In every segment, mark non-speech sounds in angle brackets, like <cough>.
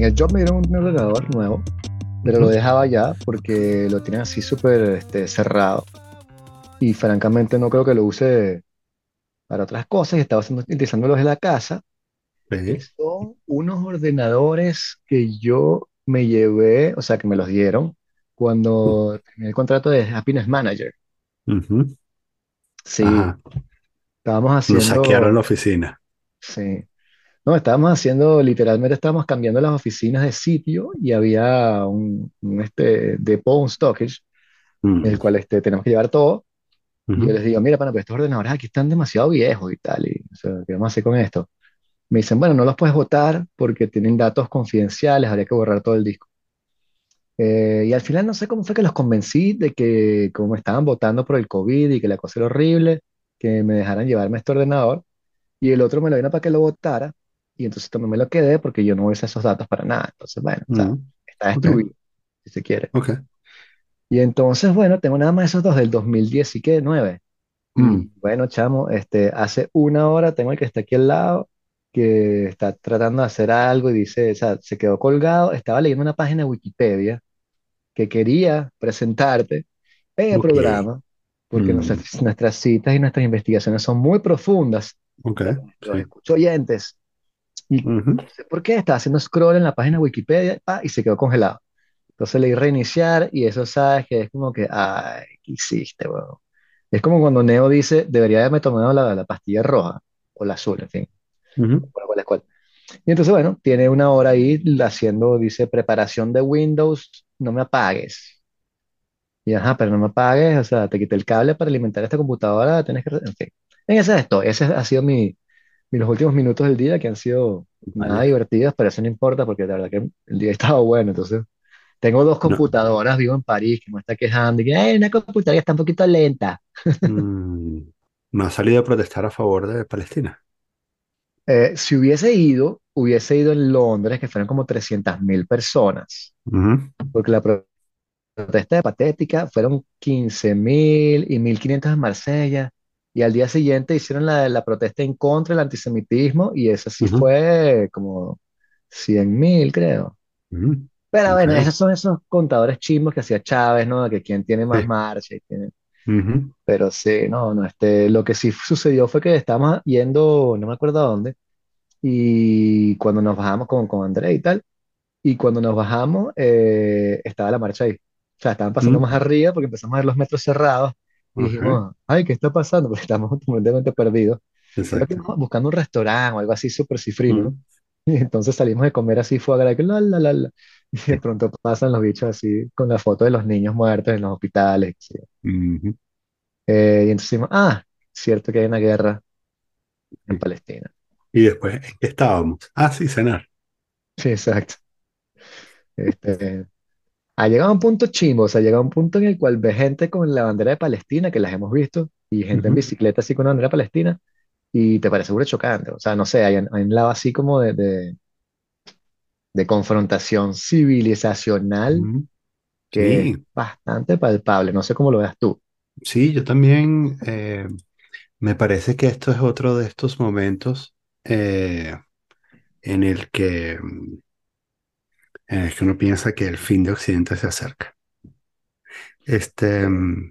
en el job me dieron un ordenador nuevo, pero lo dejaba ya porque lo tienen así súper este, cerrado. Y francamente no creo que lo use para otras cosas y estaba haciendo, utilizándolos en la casa. Sí. Son unos ordenadores que yo me llevé, o sea, que me los dieron cuando terminé el contrato de Happiness Manager. Ujú. Sí, Ajá. estábamos Nos saquearon haciendo, la oficina. sí, no, estábamos haciendo, literalmente estábamos cambiando las oficinas de sitio y había un, un, este, depot, un stockage, en el Mm, cual este, tenemos que llevar todo. Y yo les digo, mira, pana, pero estos ordenadores aquí están demasiado viejos y tal, y, o sea, ¿qué vamos a hacer con esto? Me dicen, bueno, no los puedes votar porque tienen datos confidenciales, habría que borrar todo el disco. Eh, y al final no sé cómo fue que los convencí de que como estaban votando por el COVID y que la cosa era horrible, que me dejaran llevarme este ordenador y el otro me lo vino para que lo votara y entonces también me lo quedé porque yo no usar esos datos para nada. Entonces, bueno, o sea, Mm, está destruido, si se quiere. Y entonces, bueno, tengo nada más esos dos del 2010 y que 9. Mm, bueno, chamo, este, hace una hora tengo el que está aquí al lado, que está tratando de hacer algo y dice, o sea, se quedó colgado, estaba leyendo una página de Wikipedia que quería presentarte en el ok. programa, porque Mm, nuestras, nuestras citas y nuestras investigaciones son muy profundas ok, para nuestros sí. escucho oyentes. Y no sé por qué, estaba haciendo scroll en la página de Wikipedia pa, y se quedó congelado. Entonces le di reiniciar y eso, sabes, que es como que, ay, ¿qué hiciste, weón? Es como cuando Neo dice, debería haberme tomado la, la pastilla roja o la azul, en fin. Es cuál. Y entonces, bueno, tiene una hora ahí haciendo, dice, preparación de Windows, no me apagues. Y ajá, pero no me apagues, o sea, te quité el cable para alimentar esta computadora, tienes que... En fin, en ese estoy. Ese ha sido mi, mi- los últimos minutos del día que han sido nada Vale. divertidos, pero eso no importa porque la verdad que el día ha estado bueno. Entonces, tengo dos No, computadoras, vivo en París, que me está quejando y que, "Ay, una computadora está un poquito lenta. <laughs> mm, no ha salido a protestar a favor de Palestina. Eh, si hubiese ido, hubiese ido en Londres, que fueron como 300.000 personas, Ujú, porque la pro- protesta de Patética fueron 15.000 y 1.500 en Marsella, y al día siguiente hicieron la, la protesta en contra del antisemitismo, y esa sí ujú, fue como 100.000, creo. ujú. Pero Ok, bueno, esos son esos contadores chimbos que hacía Chávez, ¿no? Que quién tiene más sí. marcha y tiene... Ujú, Pero sí, no, no, este, lo que sí sucedió fue que estábamos yendo, no me acuerdo a dónde, y cuando nos bajamos con, con André y tal, y cuando nos bajamos, eh, estaba la marcha ahí. O sea, estaban pasando mm, más arriba porque empezamos a ver los metros cerrados y dijimos, ay, ¿qué está pasando? <laughs> Porque estamos completamente perdidos. Exacto. íbamos buscando un restaurante o algo así súper cifrino, ¿no? Y entonces salimos de comer así, fue a la, la, la, la. Y de <laughs> pronto pasan los bichos así con la foto de los niños muertos en los hospitales. sí. Eh, y entonces decimos, ah, cierto que hay una guerra en. Palestina. Y después, ¿en qué estábamos? Ah, sí, cenar. Sí, exacto. Este, ha llegado a un punto chimbo, o sea, ha llegado a un punto en el cual ve gente con la bandera de Palestina, que las hemos visto, y gente en bicicleta así con la bandera palestina, y te parece muy chocante. O sea, no sé, hay, un- hay un lado así como de, de, de confrontación civilizacional ujú. que es Sí, bastante palpable. No sé cómo lo veas tú. sí, yo también eh, me parece que esto es otro de estos momentos eh, en el que, el que uno piensa que el fin de Occidente se acerca. Este, mm,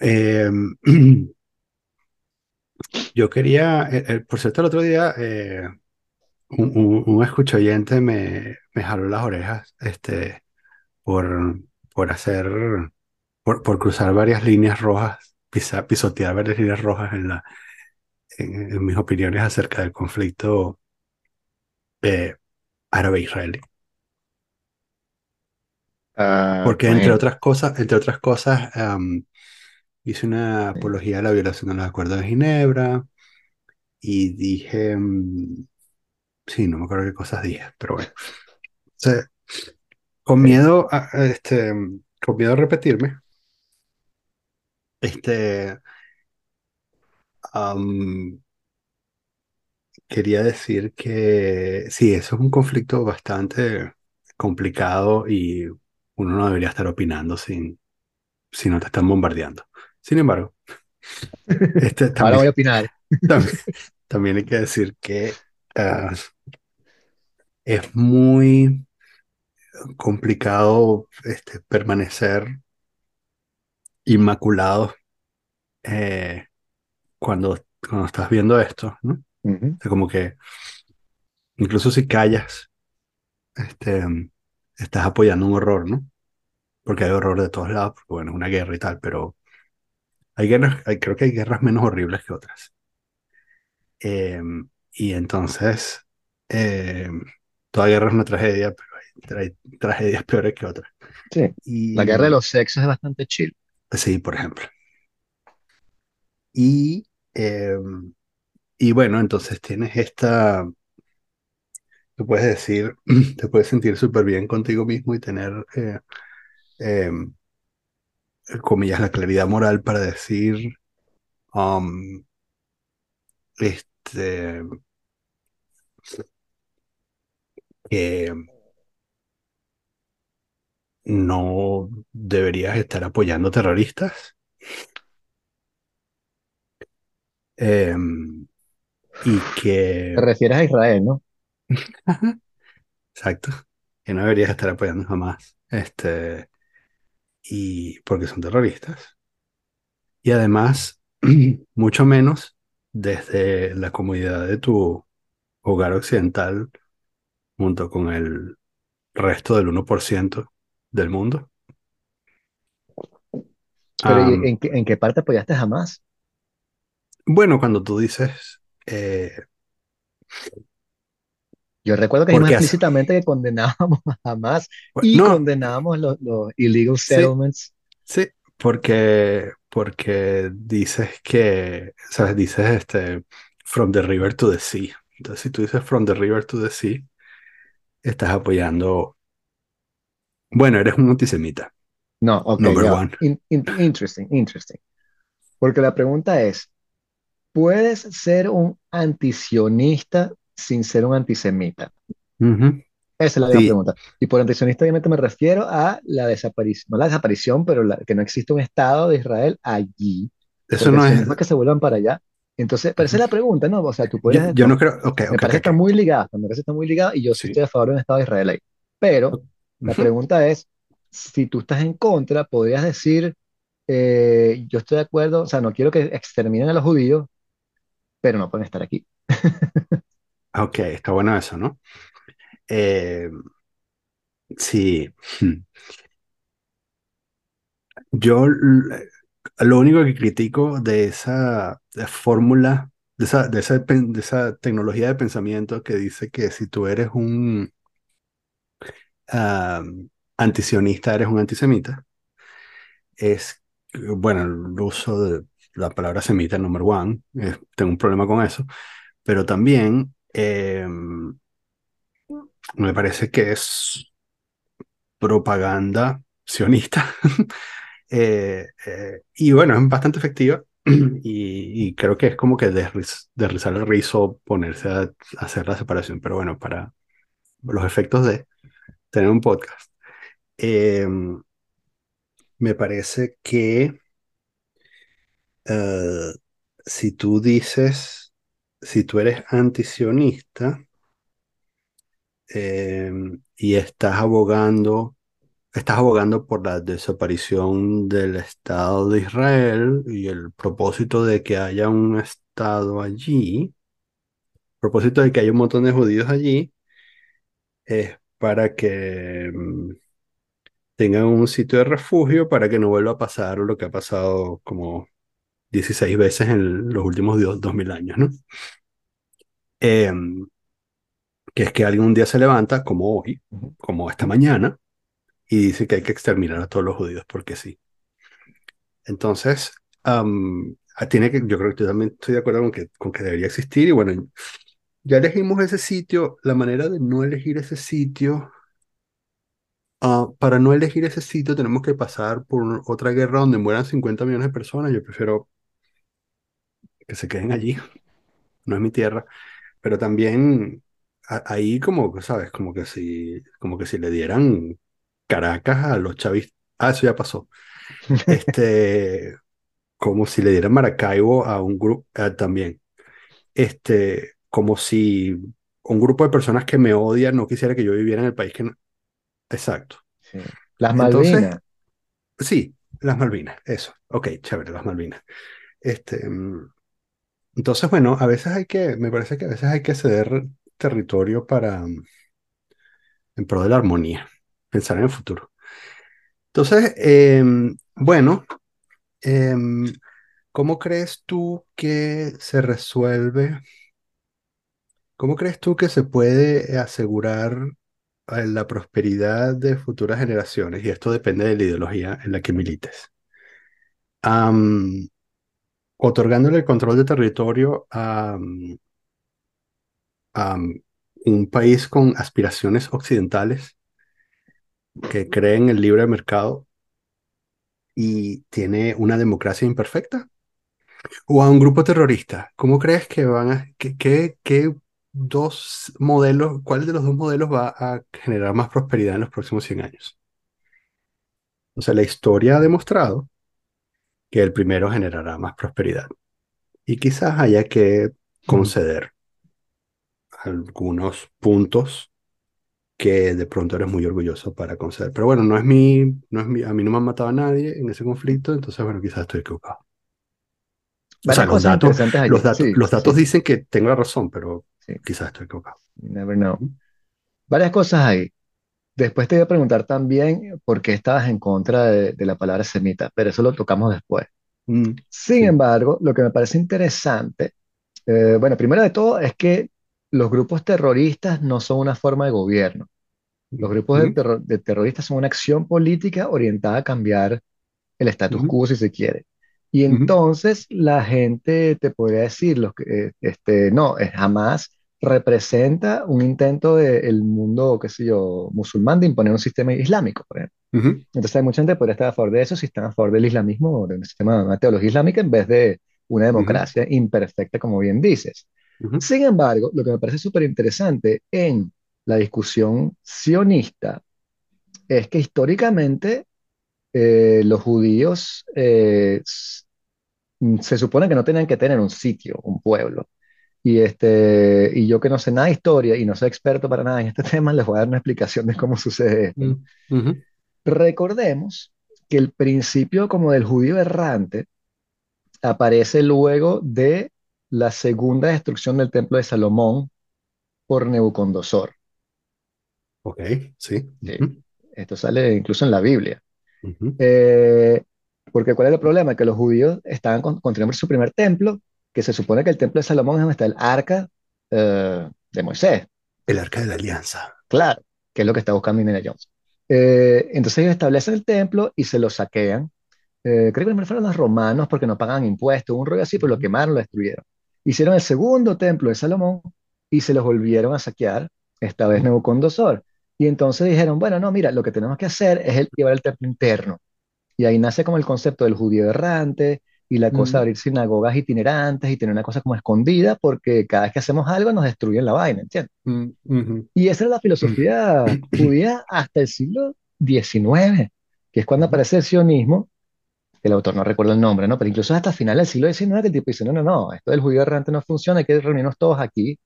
eh, <clears throat> yo quería, eh, eh, por cierto, el otro día eh, un, un, un me, me jaló las orejas este, por, por hacer, por, por cruzar varias líneas rojas, pisa- pisotear varias líneas rojas en la, en mis opiniones acerca del conflicto eh, árabe-israelí. Ah, Porque entre bueno, otras cosas, entre otras cosas, am, hice una apología de la violación de los acuerdos de Ginebra y dije, mm, sí, no me acuerdo qué cosas dije, pero bueno. O sea, con miedo a, a este, con miedo a repetirme, este, am, quería decir que sí, eso es un conflicto bastante complicado y uno no debería estar opinando sin, si no te están bombardeando. Sin embargo, este <laughs> Ahora voy a opinar. <laughs> también, también hay que decir que ah, es muy complicado este, permanecer inmaculado eh, cuando, cuando estás viendo esto, ¿no? O sea, como que incluso si callas, este, estás apoyando un horror, ¿no? Porque hay horror de todos lados, porque bueno, es una guerra y tal, pero hay guerras, hay- creo que hay guerras menos horribles que otras. Eh, y entonces, eh, toda guerra es una tragedia, pero hay, hay tragedias <laughs> peores que otras. Sí. La Y guerra de los sexos es bastante chill. sí, por ejemplo. Y, eh, y bueno, entonces tienes esta, tú puedes decir, <clears throat> te puedes sentir súper bien contigo mismo y tener, eh, eh, comillas, la claridad moral para decir, um, este, que no deberías estar apoyando terroristas. eh, y Te que, refieres a Israel, ¿no? exacto, que no deberías estar apoyando jamás, este, y porque son terroristas. Y además, <clears throat> mucho menos desde la comodidad de tu hogar occidental junto con el resto del uno por ciento del mundo. Pero ¿y Am, en qué, en qué parte apoyaste jamás? bueno, cuando tú dices, eh, Yo recuerdo que hace, explícitamente que condenábamos <laughs> a Hamas bueno, y no, condenábamos los, los illegal settlements. sí, porque, porque dices que, sabes, dices este, from the river to the sea. Entonces, si tú dices from the river to the sea, estás apoyando, bueno, eres un antisemita, No, ok, number one. In- in- interesting, interesting. Porque la pregunta es, ¿puedes ser un antisionista sin ser un antisemita? Esa es la Sí, pregunta. Y por antisionista obviamente me refiero a la desaparición, no la desaparición, pero la- que no existe un Estado de Israel allí, eso no es, que se vuelvan para allá. Entonces, pero esa es la pregunta, ¿no? O sea, tú puedes, yo no creo, ok, me ok, ok, parece que está muy ligada, me parece que está muy ligada y yo sí Sí. estoy a favor de un Estado de Israel ahí. Pero la pregunta es, si tú estás en contra, podrías decir, eh, yo estoy de acuerdo, o sea, no quiero que exterminen a los judíos, pero no pueden estar aquí. Ok, está bueno eso, ¿no? Eh, sí, yo lo único que critico de esa fórmula, de esa, de de tecnología de pensamiento que dice que si tú eres un ah, antisionista, eres un antisemita, es, bueno, el uso de la palabra semita, number one, eh, tengo un problema con eso, pero también eh, me parece que es propaganda sionista. <laughs> Eh, eh, y bueno, es bastante efectiva <clears throat> y, y creo que es como que desriz- el rizo, ponerse a, a hacer la separación, pero bueno, para los efectos de tener un podcast, eh, me parece que eh, si tú dices, si tú eres antisionista eh, y estás abogando Estás abogando por la desaparición del Estado de Israel y el propósito de que haya un Estado allí, propósito de que haya un montón de judíos allí, es para que mm, tengan un sitio de refugio para que no vuelva a pasar lo que ha pasado como 16 veces en los últimos dos- 2000 años, ¿no? Em, que es que alguien un día se levanta, como hoy, como esta mañana, y dice que hay que exterminar a todos los judíos porque sí. Entonces, ah, tiene que, yo creo que yo también estoy de acuerdo con que, con que debería existir. Y bueno, ya elegimos ese sitio. La manera de no elegir ese sitio, ah, para no elegir ese sitio tenemos que pasar por otra guerra donde mueran 50 millones de personas. Yo prefiero que se queden allí, no es mi tierra. Pero también a- ahí como, ¿sabes? Como que si, como que si le dieran Caracas a los chavistas. Ah, eso ya pasó. <laughs> Este, como si le dieran Maracaibo a un grupo también. este, como si un grupo de personas que me odian no quisiera que yo viviera en el país que no. Exacto. Sí. Las Entonces, Malvinas. sí, las Malvinas, eso. Ok, chévere, las Malvinas. Este, mm, entonces, bueno, a veces hay que, me parece que a veces hay que ceder territorio para, en pro de la armonía, pensar en el futuro. Entonces, em, bueno, em, ¿cómo crees tú que se resuelve? ¿Cómo crees tú que se puede asegurar eh, la prosperidad de futuras generaciones? Y esto depende de la ideología en la que milites. Otorgándole el control de territorio a, mm, mm, un país con aspiraciones occidentales que cree en el libre mercado y tiene una democracia imperfecta? ¿O a un grupo terrorista? ¿Cómo crees que van a, qué, qué, qué dos modelos, cuál de los dos modelos va a generar más prosperidad en los próximos 100 años? O sea, la historia ha demostrado que el primero generará más prosperidad. Y quizás haya que conceder algunos puntos que de pronto eres muy orgulloso para conceder. Pero bueno, no es mi, no es mi, a mí no me han matado a nadie en ese conflicto, entonces bueno, quizás estoy equivocado. O sea, los datos, los datos, Sí, los datos sí, dicen que tengo la razón, pero sí. quizás estoy equivocado. You never know. Varias cosas ahí. Después te voy a preguntar también por qué estabas en contra de, de la palabra semita, pero eso lo tocamos después. Mm, Sin sí. embargo, lo que me parece interesante, eh, bueno, primero de todo es que los grupos terroristas no son una forma de gobierno. Los grupos de, Ujú, terro- de terroristas son una acción política orientada a cambiar el status quo, si se quiere. Y entonces la gente te podría decir, los que, eh, este, no, jamás representa un intento del mundo, qué sé yo, musulmán de imponer un sistema islámico, por ejemplo. Entonces hay mucha gente que podría estar a favor de eso si están a favor del islamismo o de un sistema de una teología islámica en vez de una democracia imperfecta, como bien dices. Sin embargo, lo que me parece súper interesante en la discusión sionista es que históricamente eh, los judíos eh, se supone que no tenían que tener un sitio, un pueblo. Y, este, y yo que no sé nada de historia y no soy experto para nada en este <laughs> tema, les voy a dar una explicación de cómo sucede esto, mm. Recordemos que el principio como del judío errante aparece luego de la segunda destrucción del templo de Salomón por Nabucodonosor. Ok, sí. Esto sale incluso en la Biblia. Eh, porque ¿cuál es el problema? Que los judíos estaban con- construyendo su primer templo, que se supone que el templo de Salomón es donde está el arca eh, de Moisés, El arca de la alianza. claro, que es lo que está buscando Indiana Jones. Eh, entonces ellos establecen el templo y se lo saquean. Eh, creo que primero fueron los romanos porque no pagaban impuestos, un rollo así, pero lo quemaron, lo destruyeron. Hicieron el segundo templo de Salomón y se los volvieron a saquear, esta vez Nabucodonosor. Y entonces dijeron, bueno, no, mira, lo que tenemos que hacer es el, llevar el templo interno. Y ahí nace como el concepto del judío errante y la cosa de mm, abrir sinagogas itinerantes y tener una cosa como escondida porque cada vez que hacemos algo nos destruyen la vaina, ¿entiendes? mm, ujú, Y esa era la filosofía judía hasta el siglo XIX, que es cuando aparece el sionismo, el autor no recuerda el nombre, ¿no? Pero incluso hasta final del siglo XIX que el tipo dice, no, no, no, esto del judío errante no funciona, hay que reunirnos todos aquí.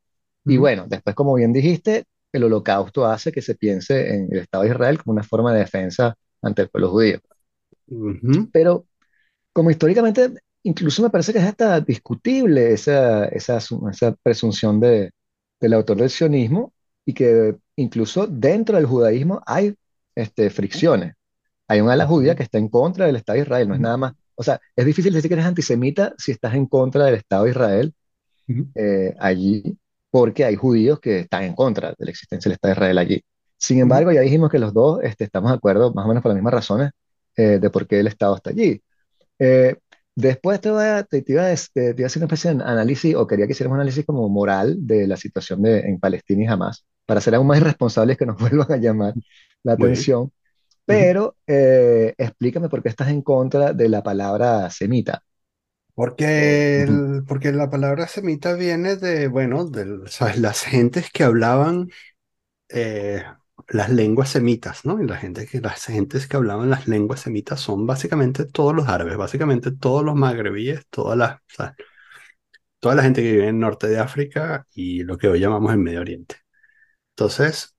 Y ujú, bueno, después, como bien dijiste, el holocausto hace que se piense en el Estado de Israel como una forma de defensa ante el pueblo judío. ujú, Pero como históricamente, incluso me parece que es hasta discutible esa, esa, presunción de, del autor del sionismo y que incluso dentro del judaísmo hay este, fricciones. Hay una ala judía que está en contra del Estado de Israel, no es nada más. O sea, es difícil decir que eres antisemita si estás en contra del Estado de Israel eh, allí, porque hay judíos que están en contra de la existencia del Estado de Israel allí. Sin embargo, ya dijimos que los dos este, estamos de acuerdo más o menos por las mismas razones eh, de por qué el Estado está allí. Eh, después te, voy a, te, te iba a, te- iba a hacer una especie de análisis, o quería que hiciéramos un análisis como moral de la situación de, en Palestina y Hamas, para ser aún más irresponsables que nos <laughs> vuelvan a llamar la atención. Pero eh, explícame por qué estás en contra de la palabra semita. Porque, el- porque la palabra semita viene de, bueno, de ¿sabes? las gentes que hablaban eh, las lenguas semitas, ¿no? Y la gente que, las gentes que hablaban las lenguas semitas son básicamente todos los árabes, básicamente todos los magrebíes, todas las, toda la gente que vive en norte de África y lo que hoy llamamos el Medio Oriente. Entonces,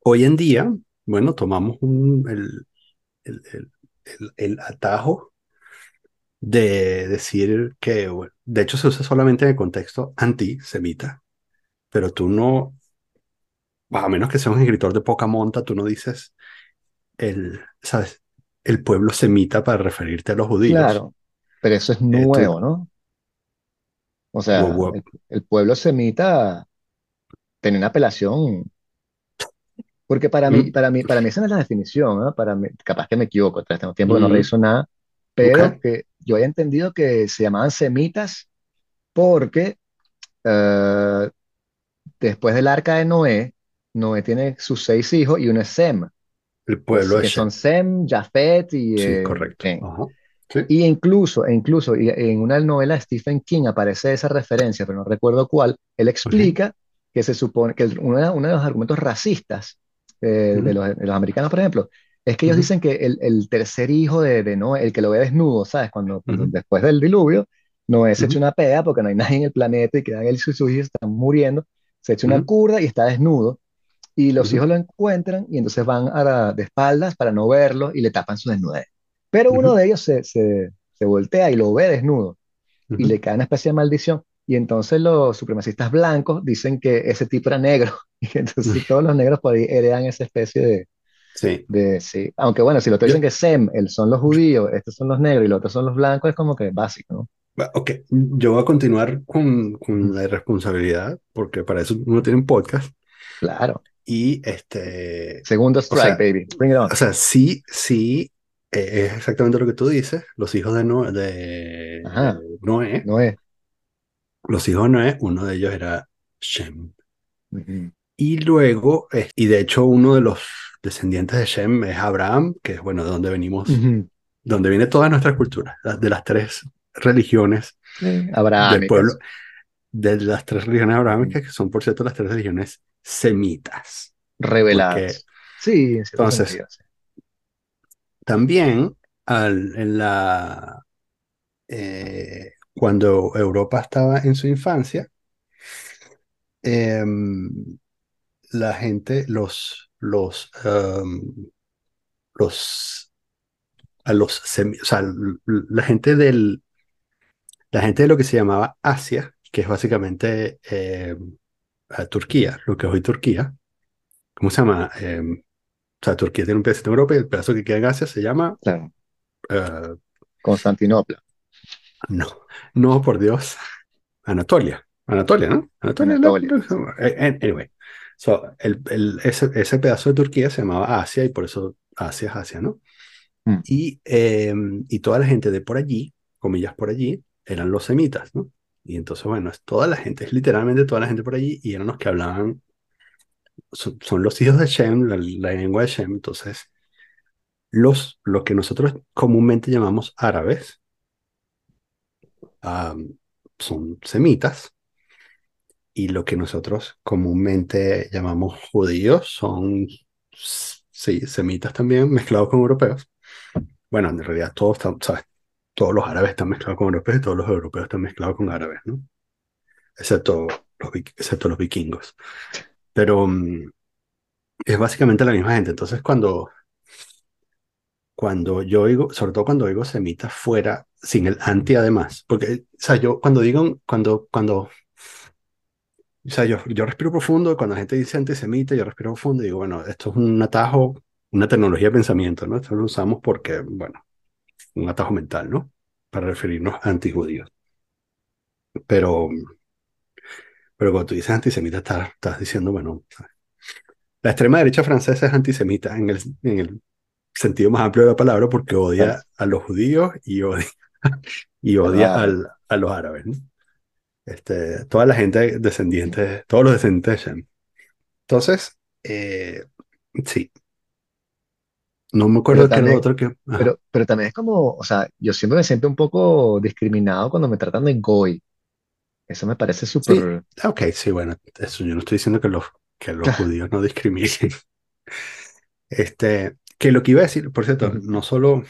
hoy en día, bueno, tomamos el, el, el, atajo de decir que, de hecho se usa solamente en el contexto antisemita, pero tú no, a menos que seas un escritor de poca monta, tú no dices el, ¿sabes? El pueblo semita para referirte a los judíos. Claro, pero eso es Eh, tú- nuevo, ¿no? O sea, el, el pueblo semita tenía una apelación, porque para mí, mm, para mí, para mí esa no es la definición, ¿no? Para mí, capaz que me equivoco, tras tengo tiempo que no mm, reviso nada, pero que yo había entendido que se llamaban semitas porque eh, después del arca de Noé, Noé tiene sus seis hijos y uno es Sem, el pueblo que son. Sem, Jafet y Sí, eh, correcto. Sí. Y incluso, e incluso y en una novela de Stephen King aparece esa referencia, pero no recuerdo cuál. Él explica que se supone que uno, de uno de los argumentos racistas eh, de, los, de los americanos, por ejemplo, es que ellos dicen que el, el tercer hijo de, de Noé, el que lo ve desnudo, ¿sabes? Cuando, después del diluvio, Noé se echa una peda porque no hay nadie en el planeta y quedan él y sus hijos están muriendo, se echa una curda y está desnudo. Y los ujú, hijos lo encuentran y entonces van a la- de espaldas para no verlo y le tapan su desnudez. Pero uno ujú, de ellos se, se, se voltea y lo ve desnudo y ujú. le cae una especie de maldición. Y entonces los supremacistas blancos dicen que ese tipo era negro. <laughs> Y entonces todos los negros por ahí heredan esa especie de, Sí. de sí. Aunque bueno, si lo te dicen que Sem, el son los judíos, estos son los negros y los otros son los blancos, es como que básico, ¿no? ok, yo voy a continuar con, con la irresponsabilidad, porque para eso uno tiene un podcast. Claro. Y este, Segundo o strike, sea, baby. Bring it on. o sea, sí, sí, eh, es exactamente lo que tú dices. Los hijos de, Noé, de, Ajá. de Noé, No es. los hijos de Noé, uno de ellos era Shem. Y luego, eh, y de hecho uno de los descendientes de Shem es Abraham, que es, bueno, de donde venimos, donde viene toda nuestra cultura, de las tres religiones del pueblo, de las tres religiones abrahámicas, que son, por cierto, las tres religiones semitas. Porque Reveladas. Sí, en entonces, sentido. sí. también al- en la, eh, cuando Europa estaba en su infancia, em, la gente, los, los, em, los, a los o sea, la gente del, la gente de lo que se llamaba Asia, que es básicamente em, a Turquía, lo que es hoy Turquía, ¿cómo se llama? Em, o sea, Turquía tiene un pedacito en Europa y el pedazo que queda en Asia se llama, Claro. eh, Constantinopla. no, no, por Dios, Anatolia. Anatolia, ¿no? Anatolia. Anatolia. la- eh, Anyway, so, el, el- ese, ese pedazo de Turquía se llamaba Asia y por eso Asia es Asia, ¿no? Mm. Y, eh, y toda la gente de por allí, comillas por allí, eran los semitas, ¿no? Y entonces, bueno, es toda la gente, es literalmente toda la gente por allí y eran los que hablaban, son, son los hijos de Shem, la, lengua de Shem, entonces, los, lo que nosotros comúnmente llamamos árabes, son semitas. Y lo que nosotros comúnmente llamamos judíos son, sí, semitas también mezclados con europeos. Bueno, en realidad todos, ¿sabes? Todos los árabes están mezclados con europeos y todos los europeos están mezclados con árabes, ¿no? Excepto los, excepto los vikingos. Pero mm, es básicamente la misma gente. Entonces, cuando, cuando yo digo, sobre todo cuando digo semitas fuera, sin el anti además, porque, o sea, yo cuando digo, cuando, cuando O sea, yo, yo respiro profundo, cuando la gente dice antisemita, yo respiro profundo y digo, bueno, esto es un atajo, una tecnología de pensamiento, ¿no? Esto lo usamos porque, bueno, un atajo mental, ¿no? Para referirnos a antijudíos. Pero, pero cuando tú dices antisemita, estás, estás diciendo, bueno, la extrema derecha francesa es antisemita en el, en el sentido más amplio de la palabra porque odia a los judíos y odia, y A los odia árabes. al- a los árabes, ¿no? Este, toda la gente descendiente, todos los descendientes de Shem. Entonces, eh, sí, no me acuerdo qué era lo otro que... ajá. pero, pero también es como, o sea, yo siempre me siento un poco discriminado cuando me tratan de goy. Eso me parece Sí, súper... ok, sí, bueno, eso yo no estoy diciendo que los, que los judíos no discriminen. <laughs> Este, que lo que iba a decir, por cierto, no solo,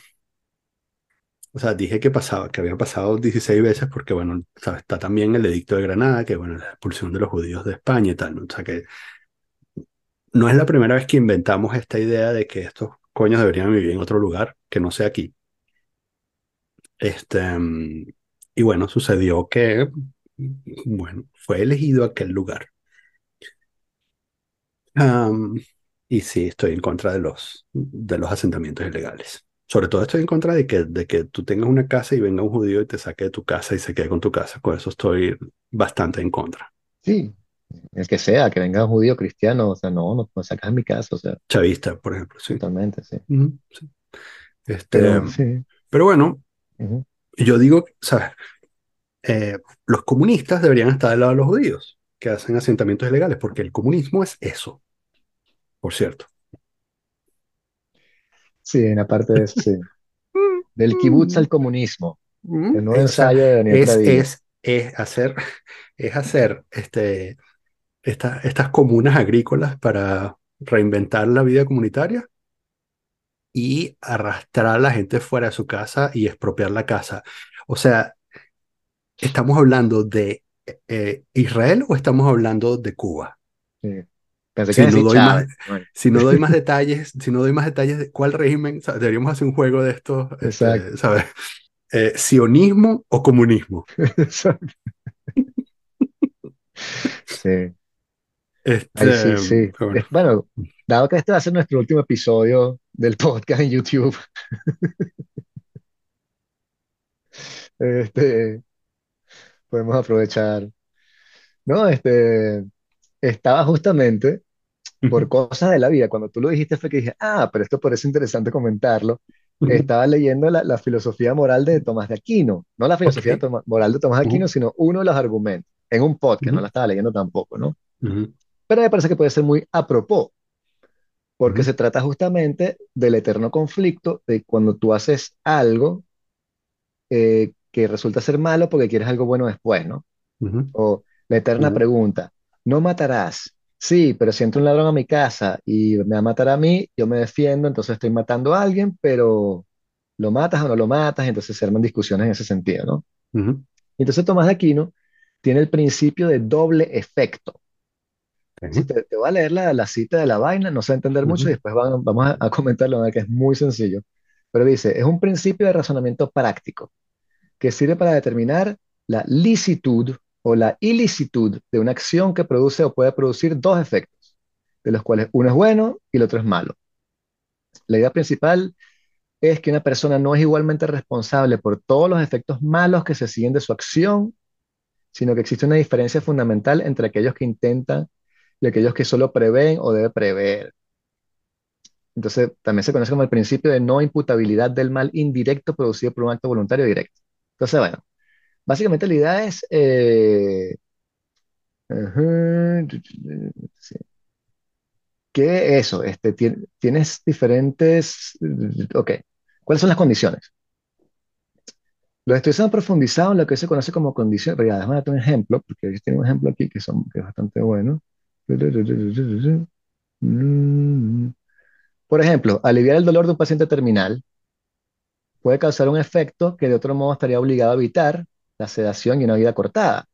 o sea, dije que pasaba, que había pasado 16 veces porque, bueno, está también el edicto de Granada, que, bueno, la expulsión de los judíos de España y tal, ¿no? O sea, que no es la primera vez que inventamos esta idea de que estos coños deberían vivir en otro lugar que no sea aquí. Este, y bueno, sucedió que, bueno, fue elegido aquel lugar. y sí, estoy en contra de los, de los asentamientos ilegales. Sobre todo estoy en contra de que, de que tú tengas una casa y venga un judío y te saque de tu casa y se quede con tu casa. Con eso estoy bastante en contra. Sí, el que sea, que venga judío cristiano, o sea, no, no, no sacas en mi casa, o sea. Chavista, por ejemplo, sí. Totalmente, sí. Este, pero, pero bueno, yo digo, ¿sabes? Eh, los comunistas deberían estar del lado de los judíos que hacen asentamientos ilegales, porque el comunismo es eso, por cierto. Sí, en la parte de eso, sí. <laughs> Del kibutz al comunismo. El nuevo ensayo de Daniel es, es, es, hacer, <laughs> es hacer este, estas comunas agrícolas para reinventar la vida comunitaria y arrastrar a la gente fuera de su casa y expropiar la casa. O sea, ¿estamos hablando de eh, Israel o estamos hablando de Cuba? Si no, doy más, si no, doy más, detalles, si no doy más detalles de cuál régimen, deberíamos hacer un juego de estos, este, ¿sabes? Eh, ¿Sionismo o comunismo? <laughs> sí. Este, sí, sí. Bueno. dado que este va a ser nuestro último episodio del podcast en YouTube, <laughs> este, podemos aprovechar. No, este, estaba justamente por cosas de la vida. Cuando tú lo dijiste fue que dije, ah, pero esto parece interesante comentarlo. Estaba leyendo la, filosofía moral de Tomás de Aquino, no la filosofía moral de Tomás de Aquino, sino uno de los argumentos, en un podcast, no la estaba leyendo tampoco, ¿no? Pero me parece que puede ser muy a propósito, porque se trata justamente del eterno conflicto de cuando tú haces algo eh, que resulta ser malo porque quieres algo bueno después, ¿no? O la eterna pregunta, ¿no matarás? Sí, pero si entra un ladrón a mi casa y me va a matar a mí, yo me defiendo, entonces estoy matando a alguien, pero ¿lo matas o no lo matas? Entonces se arman discusiones en ese sentido, ¿no? Entonces Tomás de Aquino tiene el principio de doble efecto. Te, voy a leer la, cita de la vaina, no sé entender mucho y después vamos a, a comentarlo, que es muy sencillo. Pero dice, es un principio de razonamiento práctico que sirve para determinar la licitud o la ilicitud de una acción que produce o puede producir dos efectos, de los cuales uno es bueno y el otro es malo. La idea principal es que una persona no es igualmente responsable por todos los efectos malos que se siguen de su acción, sino que existe una diferencia fundamental entre aquellos que intentan y aquellos que solo prevén o debe prever. Entonces, también se conoce como el principio de no imputabilidad del mal indirecto producido por un acto voluntario directo. Entonces, bueno, Básicamente la idea es... Eh, que eso, este, tienes diferentes... Ok, ¿cuáles son las condiciones? Los estudios han profundizado en lo que se conoce como condiciones. Pero ya, déjame darte un ejemplo, porque ellos tienen un ejemplo aquí que, son, que es bastante bueno. Por ejemplo, aliviar el dolor de un paciente terminal puede causar un efecto que de otro modo estaría obligado a evitar, la sedación y una vida cortada.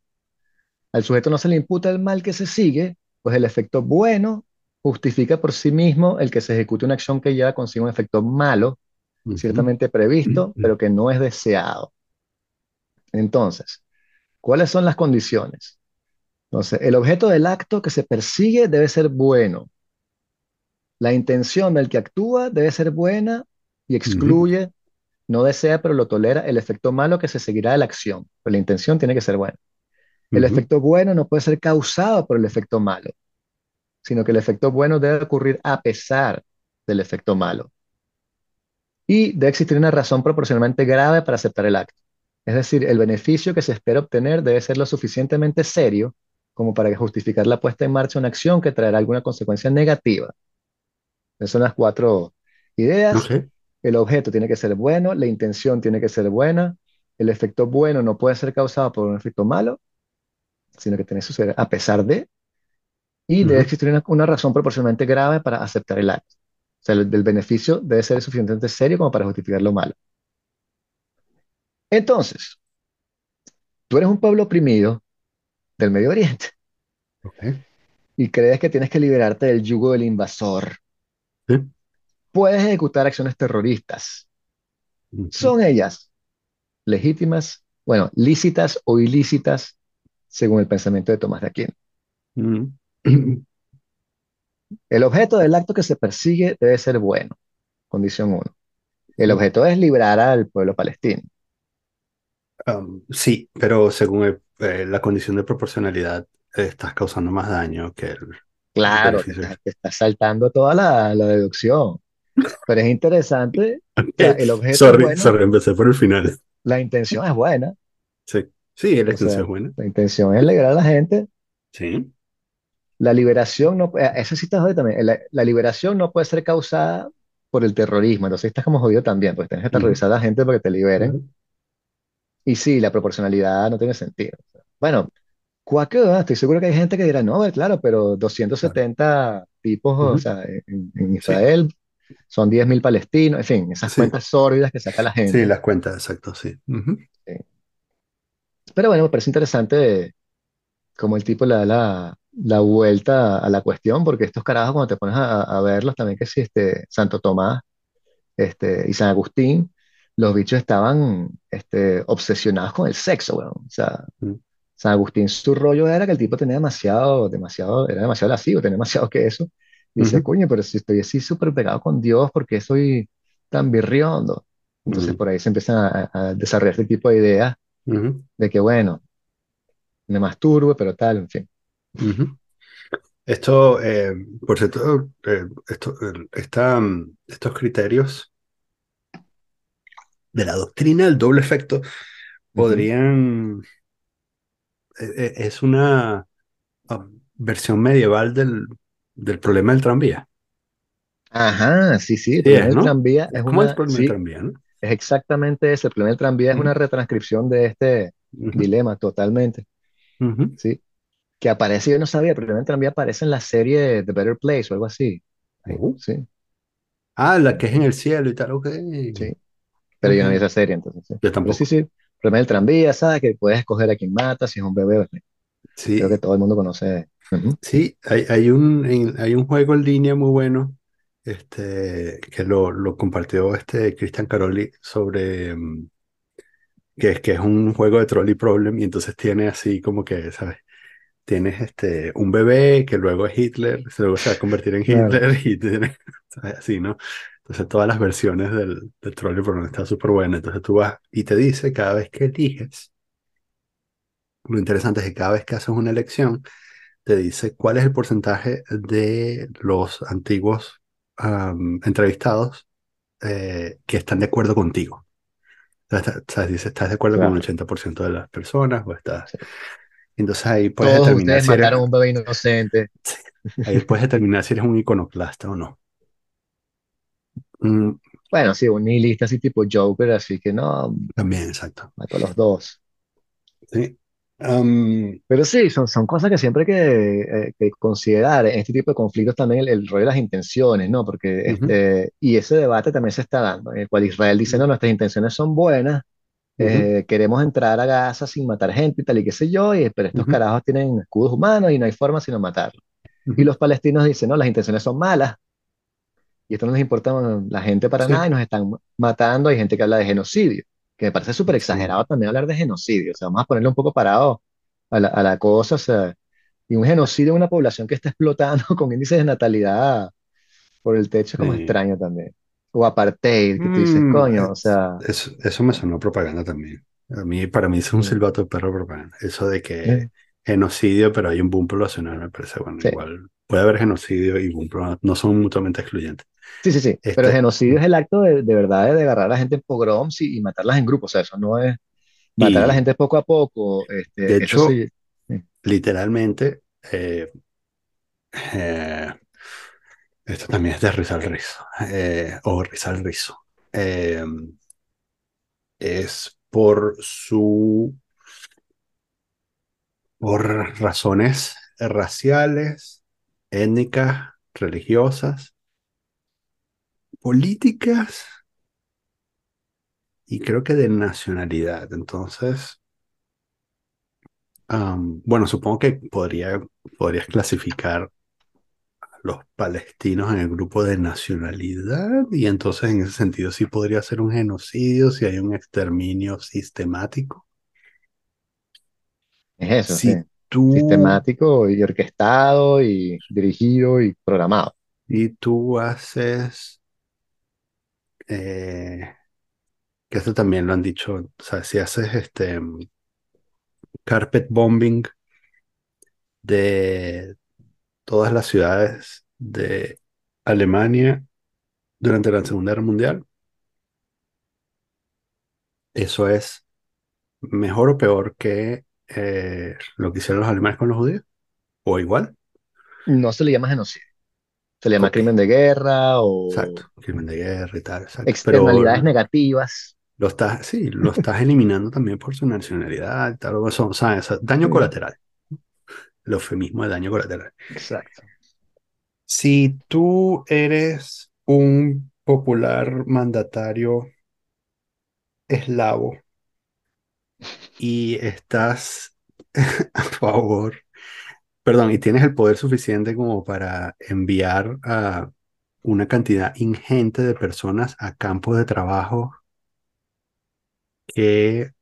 Al sujeto no se le imputa el mal que se sigue, pues el efecto bueno justifica por sí mismo el que se ejecute una acción que lleva consigo un efecto malo, ciertamente previsto, pero que no es deseado. Entonces, ¿cuáles son las condiciones? Entonces, el objeto del acto que se persigue debe ser bueno. La intención del que actúa debe ser buena y excluye no desea, pero lo tolera el efecto malo que se seguirá de la acción. Pero la intención tiene que ser buena. El efecto bueno no puede ser causado por el efecto malo, sino que el efecto bueno debe ocurrir a pesar del efecto malo. Y debe existir una razón proporcionalmente grave para aceptar el acto. Es decir, el beneficio que se espera obtener debe ser lo suficientemente serio como para justificar la puesta en marcha de una acción que traerá alguna consecuencia negativa. Esas son las cuatro ideas. El objeto tiene que ser bueno, la intención tiene que ser buena, el efecto bueno no puede ser causado por un efecto malo, sino que tiene que suceder a pesar de, y debe existir una, razón proporcionalmente grave para aceptar el acto. O sea, el, beneficio debe ser suficientemente serio como para justificar lo malo. Entonces, tú eres un pueblo oprimido del Medio Oriente y crees que tienes que liberarte del yugo del invasor. Sí. Puedes ejecutar acciones terroristas. ¿Son ellas legítimas, bueno, lícitas o ilícitas según el pensamiento de Tomás de Aquino? <clears throat> El objeto del acto que se persigue debe ser bueno, condición uno. El objeto es liberar al pueblo palestino. Um, sí, pero según el- eh, la condición de proporcionalidad, eh, estás causando más daño que el Claro, estás, te estás saltando toda la, la deducción, pero es interesante, o sea, el objeto sorry, bueno, sorry, empecé por el final. la intención es buena, Sí, sí, la o sea, es buena. la intención es liberar a la gente, Sí. la liberación no, eh, eso sí está jodido también, la, la liberación no puede ser causada por el terrorismo, entonces estás como jodido también, pues tienes que Ujú, terrorizar a la gente para que te liberen, y sí, la proporcionalidad no tiene sentido. Bueno, cuac, ¿verdad? estoy seguro que hay gente que dirá, no, a ver, claro, pero claro. 270 tipos, o Ujú, sea, en, en Sí, Israel son 10.000 palestinos, en fin, esas sí, cuentas sórdidas que saca la sí, gente. las cuentas, exacto, sí. Ujú, Sí. Pero bueno, me parece interesante cómo el tipo le da la, la vuelta a la cuestión, porque estos carajos, cuando te pones a, a verlos también, que si este, Santo Tomás este, y San Agustín, los bichos estaban este, obsesionados con el sexo, weón. O sea, ujú, San Agustín, su rollo era que el tipo tenía demasiado, demasiado, era demasiado lascivo, tenía demasiado <laughs> que eso. Y decía, ujú, coño, pero si estoy así súper pegado con Dios, ¿por qué soy tan birriondo? Entonces ujú, por ahí se empiezan a, a desarrollar este tipo de ideas ujú, de que, bueno, me masturbo, pero tal, en fin. Esto, eh, por cierto, eh, esto, eh, esta, mm, estos criterios de la doctrina del doble efecto podrían, eh, eh, es una ah, versión medieval del, del problema del tranvía. Ajá, sí, sí, el Sí problema es, del tranvía es Es como el una, problema del tranvía, ¿no? es exactamente eso, el problema del tranvía es una retranscripción de este dilema, totalmente, sí. Que aparece, yo no sabía, el problema del tranvía aparece en la serie The Better Place o algo así. Oh. sí, Ah, la que es en el cielo y tal, ok. sí, pero yo no vi esa serie, entonces, sí. Yo Pero sí, tampoco. sí, problema del tranvía, ¿sabes? Que puedes escoger a quién mata, si es un bebé, creo que Sí, todo el mundo conoce. Ujú. sí, hay, hay un, hay un juego en línea muy bueno, este, que lo, lo compartió este Cristian Caroli sobre, mm, que es, que es un juego de trolley problem y entonces tiene así como que, ¿sabes? Tienes este, un bebé que luego es Hitler, luego se va a convertir en Claro, Hitler <laughs> y tiene, ¿sabes? Así, ¿no? Entonces todas las versiones del, del trolley problem está súper buena. Entonces tú vas y te dice cada vez que eliges, lo interesante es que cada vez que haces una elección, te dice cuál es el porcentaje de los antiguos entrevistados eh, que están de acuerdo contigo. O sea, está- o sea, dice, ¿estás de acuerdo con claro. 80% de las personas? O estás... sí. Entonces ahí puedes Todos determinar ustedes si eres, mataron un bebé inocente. <laughs> ahí puedes determinar si eres un iconoclasta o no. Mm, Bueno, sí, un nihilista así tipo Joker, así que no, también, exacto. mató a los dos. Sí. Am, Pero sí, son, son cosas que siempre hay que, eh, que considerar en este tipo de conflictos también el, el rol de las intenciones, ¿no? Porque ujú, este, y ese debate también se está dando, en el cual Israel dice, no, nuestras intenciones son buenas, ujú, eh, queremos entrar a Gaza sin matar gente y tal y qué sé yo, y, pero estos ujú, carajos tienen escudos humanos y no hay forma sino matarlos. Y los palestinos dicen, no, las intenciones son malas y esto no les importa la gente para nada y nos están matando. Hay gente que habla de genocidio, que me parece súper sí. exagerado también hablar de genocidio. O sea, vamos a ponerle un poco parado a la, a la cosa. O sea, y un genocidio en una población que está explotando <laughs> con índices de natalidad por el techo es como sí. extraño también. O apartheid, que tú dices, Mm, coño, o sea, eso, eso me sonó propaganda también. A mí, para mí es un mm, silbato de perro propaganda. Eso de que genocidio, pero hay un boom poblacional, me parece, bueno, igual puede haber genocidio y boom no son mutuamente excluyentes. Sí, sí, sí. Pero el Este, genocidio es el acto de, de verdad de, de agarrar a la gente en pogroms y, y matarlas en grupos. O sea, eso no es matar a la gente poco a poco. de Este, eso hecho, sí. literalmente, eh, eh, esto también es de risa al rizo, eh, o risa al rizo. Eh, es por su, por razones raciales, étnicas, religiosas, políticas y creo que de nacionalidad. Entonces, bueno, supongo que podría, podrías clasificar a los palestinos en el grupo de nacionalidad y entonces en ese sentido sí podría ser un genocidio si hay un exterminio sistemático. Es eso, sí. Si tú, Sistemático y orquestado y dirigido y programado. y tú haces, eh, que esto también lo han dicho, o sea, si haces este carpet bombing de todas las ciudades de Alemania durante la Segunda Guerra Mundial, eso es mejor o peor que eh, lo que hicieron los alemanes con los judíos, o igual. No se le llama genocidio, se le llama crimen de guerra o exacto, crimen de guerra y tal, exacto. Pero externalidades negativas. lo estás, sí, lo estás eliminando también por su nacionalidad y tal, o sea, o sea, daño colateral, el eufemismo de daño colateral. exacto. Si tú eres un popular mandatario eslavo y estás <laughs> a favor, perdón, y tienes el poder suficiente como para enviar a una cantidad ingente de personas a campos de trabajo que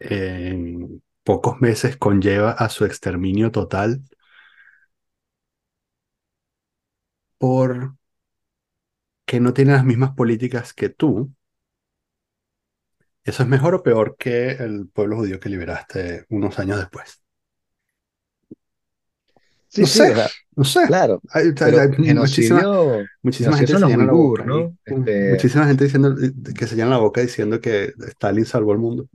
en pocos meses conlleva a su exterminio total porque no tienen las mismas políticas que tú, ¿eso es mejor o peor que el pueblo judío que liberaste unos años después? Sí, No sí, sé, o sea, no sé. claro, Hay, hay- hay muchísima, muchísima gente son se los llena la uigur, boca ¿no? Este, muchísima gente diciendo que se llena la boca diciendo que Stalin salvó el mundo.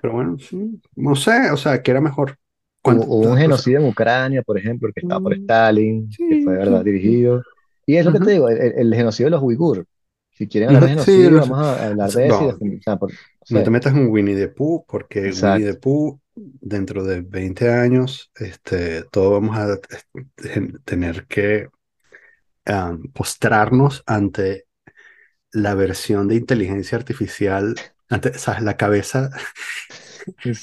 Pero bueno, sí, no sé, o sea, que era mejor. hubo, ¿Cuánto, hubo un o sea, genocidio en Ucrania, por ejemplo, que estaba por mm, Stalin, que fue, sí, de verdad, sí. sí. dirigido. Y es lo que te digo, el, el genocidio de los uigur. Si quieren hablar de Sí, genocidio, sé. vamos a hablar de eso y No, o sea, por- no no te metas en Winnie the Pooh, porque Winnie the exacto, Pooh, dentro de 20 años, este, todos vamos a este, tener que um, postrarnos ante la versión de inteligencia artificial, ante, ¿sabes? La cabeza,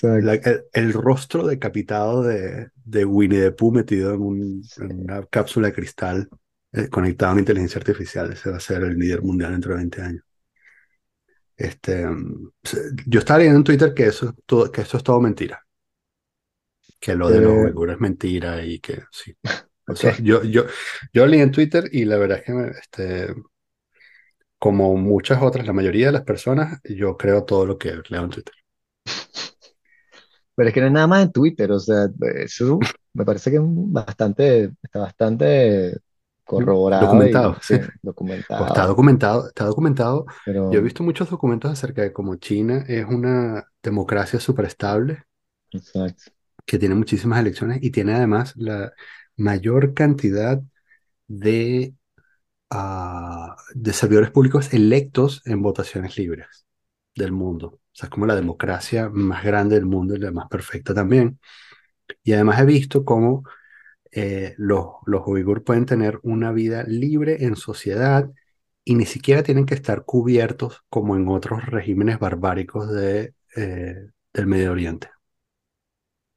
la- el, el rostro decapitado de, de Winnie the Pooh metido en, un- en una cápsula de cristal eh, conectado a una inteligencia artificial. Ese va a ser el líder mundial dentro de 20 años. Este, um, yo estaba leyendo en Twitter que eso, es todo- que eso es todo mentira, que lo de los Eh, uigures es mentira y que sí. <laughs> O sea, yo, yo, yo leí en Twitter y la verdad es que me, este, como muchas otras, la mayoría de las personas, yo creo todo lo que leo en Twitter. Pero es que no es nada más en Twitter, o sea, eso me parece que es bastante, está bastante corroborado Documentado, y sí. sí, O está documentado. documentado, está documentado. Yo he visto muchos documentos acerca de cómo China es una democracia súper estable, exacto. Que tiene muchísimas elecciones y tiene además la mayor cantidad de, ah, de servidores públicos electos en votaciones libres del mundo. O sea, es como la democracia más grande del mundo y la más perfecta también. Y además he visto cómo eh, los, los uigur pueden tener una vida libre en sociedad y ni siquiera tienen que estar cubiertos como en otros regímenes barbáricos de, eh, del Medio Oriente.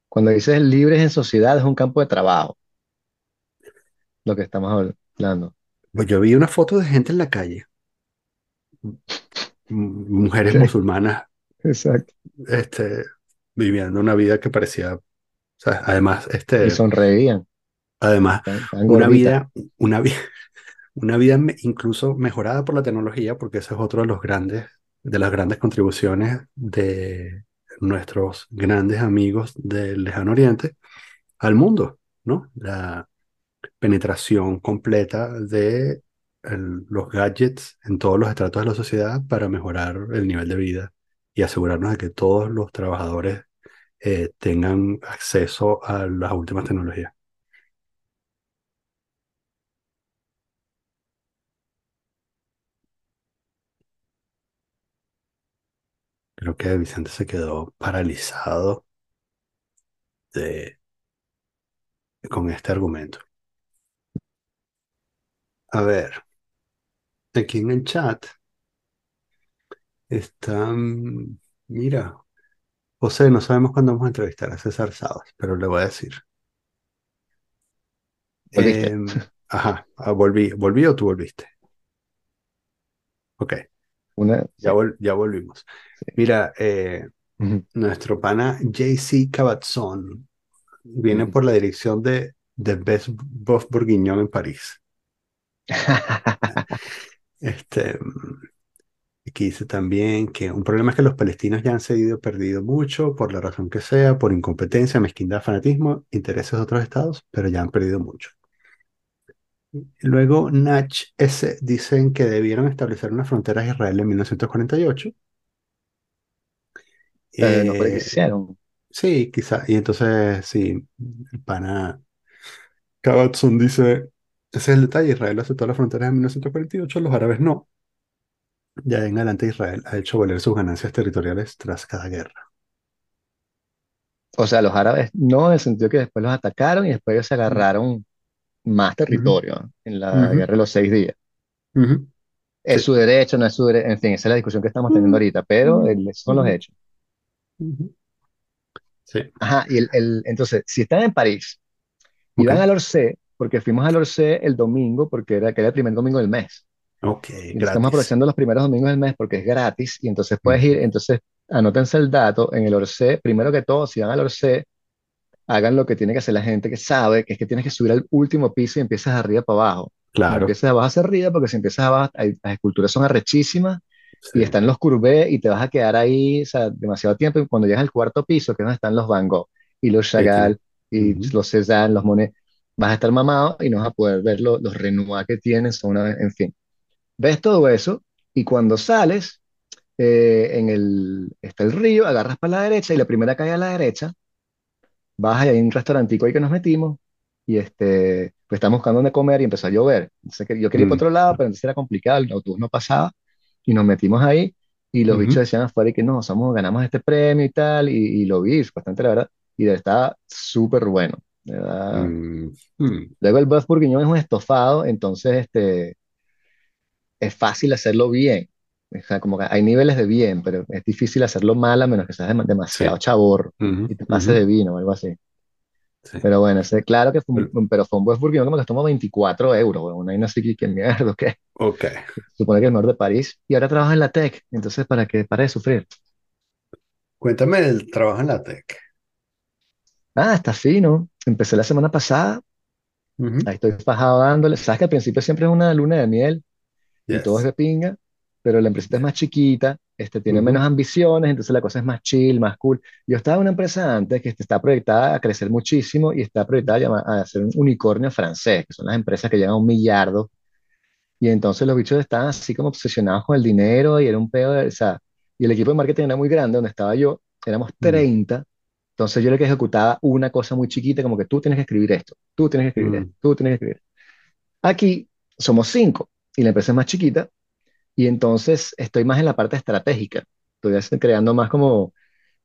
Cuando dices libres en sociedad es un campo de trabajo, lo que estamos hablando. Pues yo vi una foto de gente en la calle, mujeres musulmanas, exacto. este, viviendo una vida que parecía, o sea, además, Y este, sonreían, además, tan, tan una vida, una vida, <laughs> una vida incluso mejorada por la tecnología, porque ese es otro de los grandes, de las grandes contribuciones de nuestros grandes amigos del Lejano Oriente al mundo, ¿no? La penetración completa de los gadgets en todos los estratos de la sociedad para mejorar el nivel de vida y asegurarnos de que todos los trabajadores eh, tengan acceso a las últimas tecnologías. Creo que Vicente se quedó paralizado de, con este argumento. A ver, aquí en el chat Están, mira, José, no sabemos cuándo vamos a entrevistar a César Sabas, pero le voy a decir. Em, ajá, ah, volví, ¿volví o tú volviste? Ok, Una, ya, sí, vol- ya volvimos. sí. Mira, eh, nuestro pana JC Cabatzón viene por la dirección de The Best Boeuf Bourguignon en París. <laughs> Este, Aquí dice también que un problema es que los palestinos ya han cedido, perdido mucho, por la razón que sea, por incompetencia, mezquindad, fanatismo, intereses de otros estados, pero ya han perdido mucho. Luego, Nach S. dicen que debieron establecer una frontera a Israel en 1948. Eh, no hicieron. sí, quizá. Y entonces, sí, el pana Kabatson dice, ese es el detalle, Israel aceptó la frontera en 1948, los árabes no. Ya en adelante Israel ha hecho valer sus ganancias territoriales tras cada guerra. O sea, los árabes no, en el sentido que después los atacaron y después ellos se Mm, agarraron más territorio ¿no? en la guerra de los seis días. Es Sí. su derecho, no es su derecho, en fin, esa es la discusión que estamos teniendo ahorita, pero esos son los hechos. Sí, Ajá, y el, el- entonces, si están en París y van al Orsay, porque fuimos al Orsay el domingo, porque era, que era el primer domingo del mes. ok, estamos aprovechando los primeros domingos del mes porque es gratis y entonces puedes ir, entonces anótense el dato en el Orsay, primero que todo, si van al Orsay, hagan lo que tiene que hacer la gente que sabe, que es que tienes que subir al último piso y empiezas de arriba para abajo. No Claro, empieces de abajo hacia arriba porque si empiezas abajo, hay- las esculturas son arrechísimas sí, y están los courbés y te vas a quedar ahí, o sea, demasiado tiempo y cuando llegas al cuarto piso, que es donde están los Van Gogh y los. Chagall y los Cézanne, los Monet, vas a estar mamado y no vas a poder ver lo- los Renoir que tienen, son una, en fin. Ves todo eso y cuando sales, eh, en el, está el río, agarras para la derecha y la primera calle a la derecha, vas y hay un restaurantico ahí que nos metimos y este, pues estamos buscando dónde comer y empezó a llover. Entonces, yo quería ir para mm, otro lado, pero entonces era complicado, el autobús no pasaba y nos metimos ahí y los bichos ujú, decían afuera y que no, somos, ganamos este premio y tal y, y lo vi, bastante la verdad, y de verdad estaba súper bueno. verdad. mm, mm, Luego el bœuf bourguignon es un estofado, entonces este, es fácil hacerlo bien. O sea, como que hay niveles de bien, pero es difícil hacerlo mal a menos que seas dem- demasiado sí, chaborro ujú, y te pases de vino o algo así. sí. Pero bueno, ese, claro que fue Pero- un, pero fue un buen burguino que me como 24 euros, weón. Una así que, que mierda, <laughs> ¿qué? Ok, Supone que es el mejor de París. Y ahora trabaja en la tech, entonces ¿para qué? Para de sufrir. cuéntame el trabajo en la tech. Ah, está fino. Empecé la semana pasada, ahí estoy fajado dándole. Sabes que al principio siempre es una luna de miel y todo es de pinga, pero la empresita es más chiquita, este, tiene menos Ujú, ambiciones, entonces la cosa es más chill, más cool. Yo estaba en una empresa antes que está proyectada a crecer muchísimo y está proyectada a, ser un unicornio francés, que son las empresas que llegan a un millardo Y entonces los bichos estaban así como obsesionados con el dinero y era un pedo, de- o sea, y el equipo de marketing era muy grande, donde estaba yo, éramos mm, treinta entonces yo le que ejecutaba una cosa muy chiquita, como que tú tienes que escribir esto, tú tienes que escribir esto, mm, tú tienes que escribir. Aquí somos cinco y la empresa es más chiquita y entonces estoy más en la parte estratégica, estoy creando más como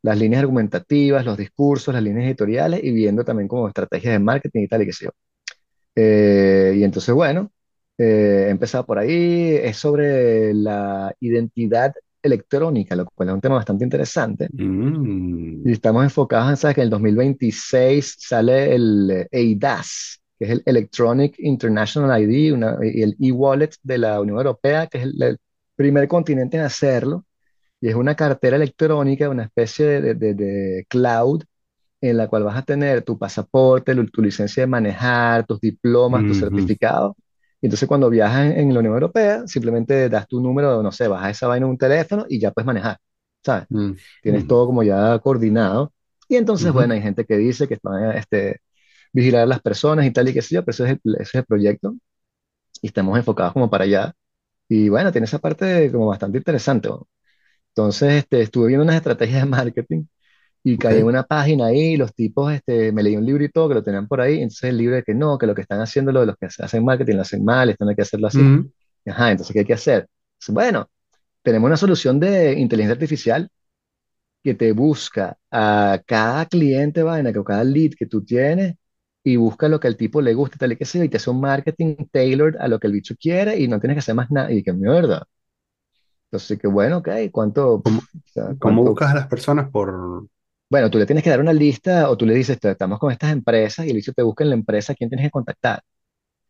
las líneas argumentativas, los discursos, las líneas editoriales y viendo también como estrategias de marketing y tal y qué sé yo. Eh, y entonces, bueno, eh, he empezado por ahí, es sobre la identidad electrónica, lo cual es un tema bastante interesante. Y mm, estamos enfocados en, ¿sabes? que en el 2026 sale el eh, eIDAS, que es el Electronic International ID, una- y el e-wallet de la Unión Europea, que es el, el primer continente en hacerlo. Y es una cartera electrónica, una especie de, de de cloud en la cual vas a tener tu pasaporte, tu licencia de manejar, tus diplomas, tus ujú, certificados. Y entonces cuando viajas en, en la Unión Europea, simplemente das tu número, no sé, bajas esa vaina en un teléfono y ya puedes manejar, ¿sabes? mm, Tienes mm, todo como ya coordinado. Y entonces, ujú, bueno, hay gente que dice que a este, vigilar a las personas y tal y qué sé yo, pero ese es el, ese es el proyecto y estamos enfocados como para allá. Y bueno, tiene esa parte como bastante interesante. ¿no? Entonces, este, estuve viendo unas estrategias de marketing y caí en una página ahí, y los tipos, este, me leí un libro y todo, que lo tenían por ahí, entonces el libro de que no, que lo que están haciendo, lo de los que hacen marketing, lo hacen mal, esto no hay que hacerlo así. mm, Ajá, entonces, ¿qué hay que hacer? Entonces, bueno, tenemos una solución de inteligencia artificial que te busca a cada cliente, vaina, que cada lead que tú tienes, y busca lo que al tipo le gusta, tal y que sea, y te hace un marketing tailored a lo que el bicho quiere, y no tienes que hacer más nada, y que mierda. Entonces, que bueno, ok, ¿cuánto? ¿Cómo, o sea, cómo ¿cuánto? buscas a las personas por... Bueno, tú le tienes que dar una lista o tú le dices, "Te- estamos con estas empresas y el dicho te busca en la empresa quién tienes que contactar.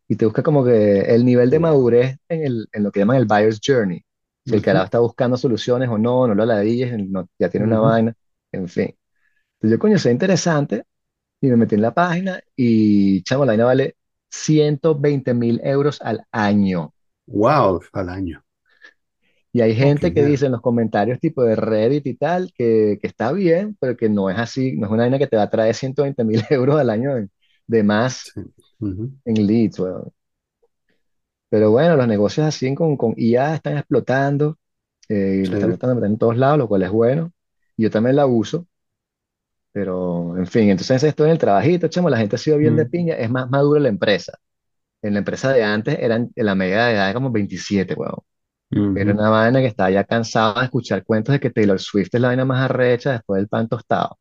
Y te busca como que el nivel de madurez en, el, en lo que llaman el buyer's journey. Si el carajo Ujú, está buscando soluciones o no, no lo ladilles, no, ya tiene una vaina, en fin. Entonces yo, coño, sé interesante y me metí en la página y, chamo, la vaina vale ciento veinte mil euros al año. Wow, al año. Y hay gente que dice en los comentarios tipo de Reddit y tal que, que está bien, pero que no es así, no es una vaina que te va a traer ciento veinte mil <laughs> euros al año de, de más Sí. En leads, weón. Pero bueno, los negocios así con, con IA están explotando, eh, lo están meter en todos lados, lo cual es bueno. Yo también la uso, pero en fin, entonces estoy en el trabajito, chamo, la gente ha sido bien de Mm, piña, es más madura la empresa. En la empresa de antes eran, la media de edad era como 27, weón. Era una vaina que estaba ya cansada de escuchar cuentos de que Taylor Swift es la vaina más arrecha después del pan tostado.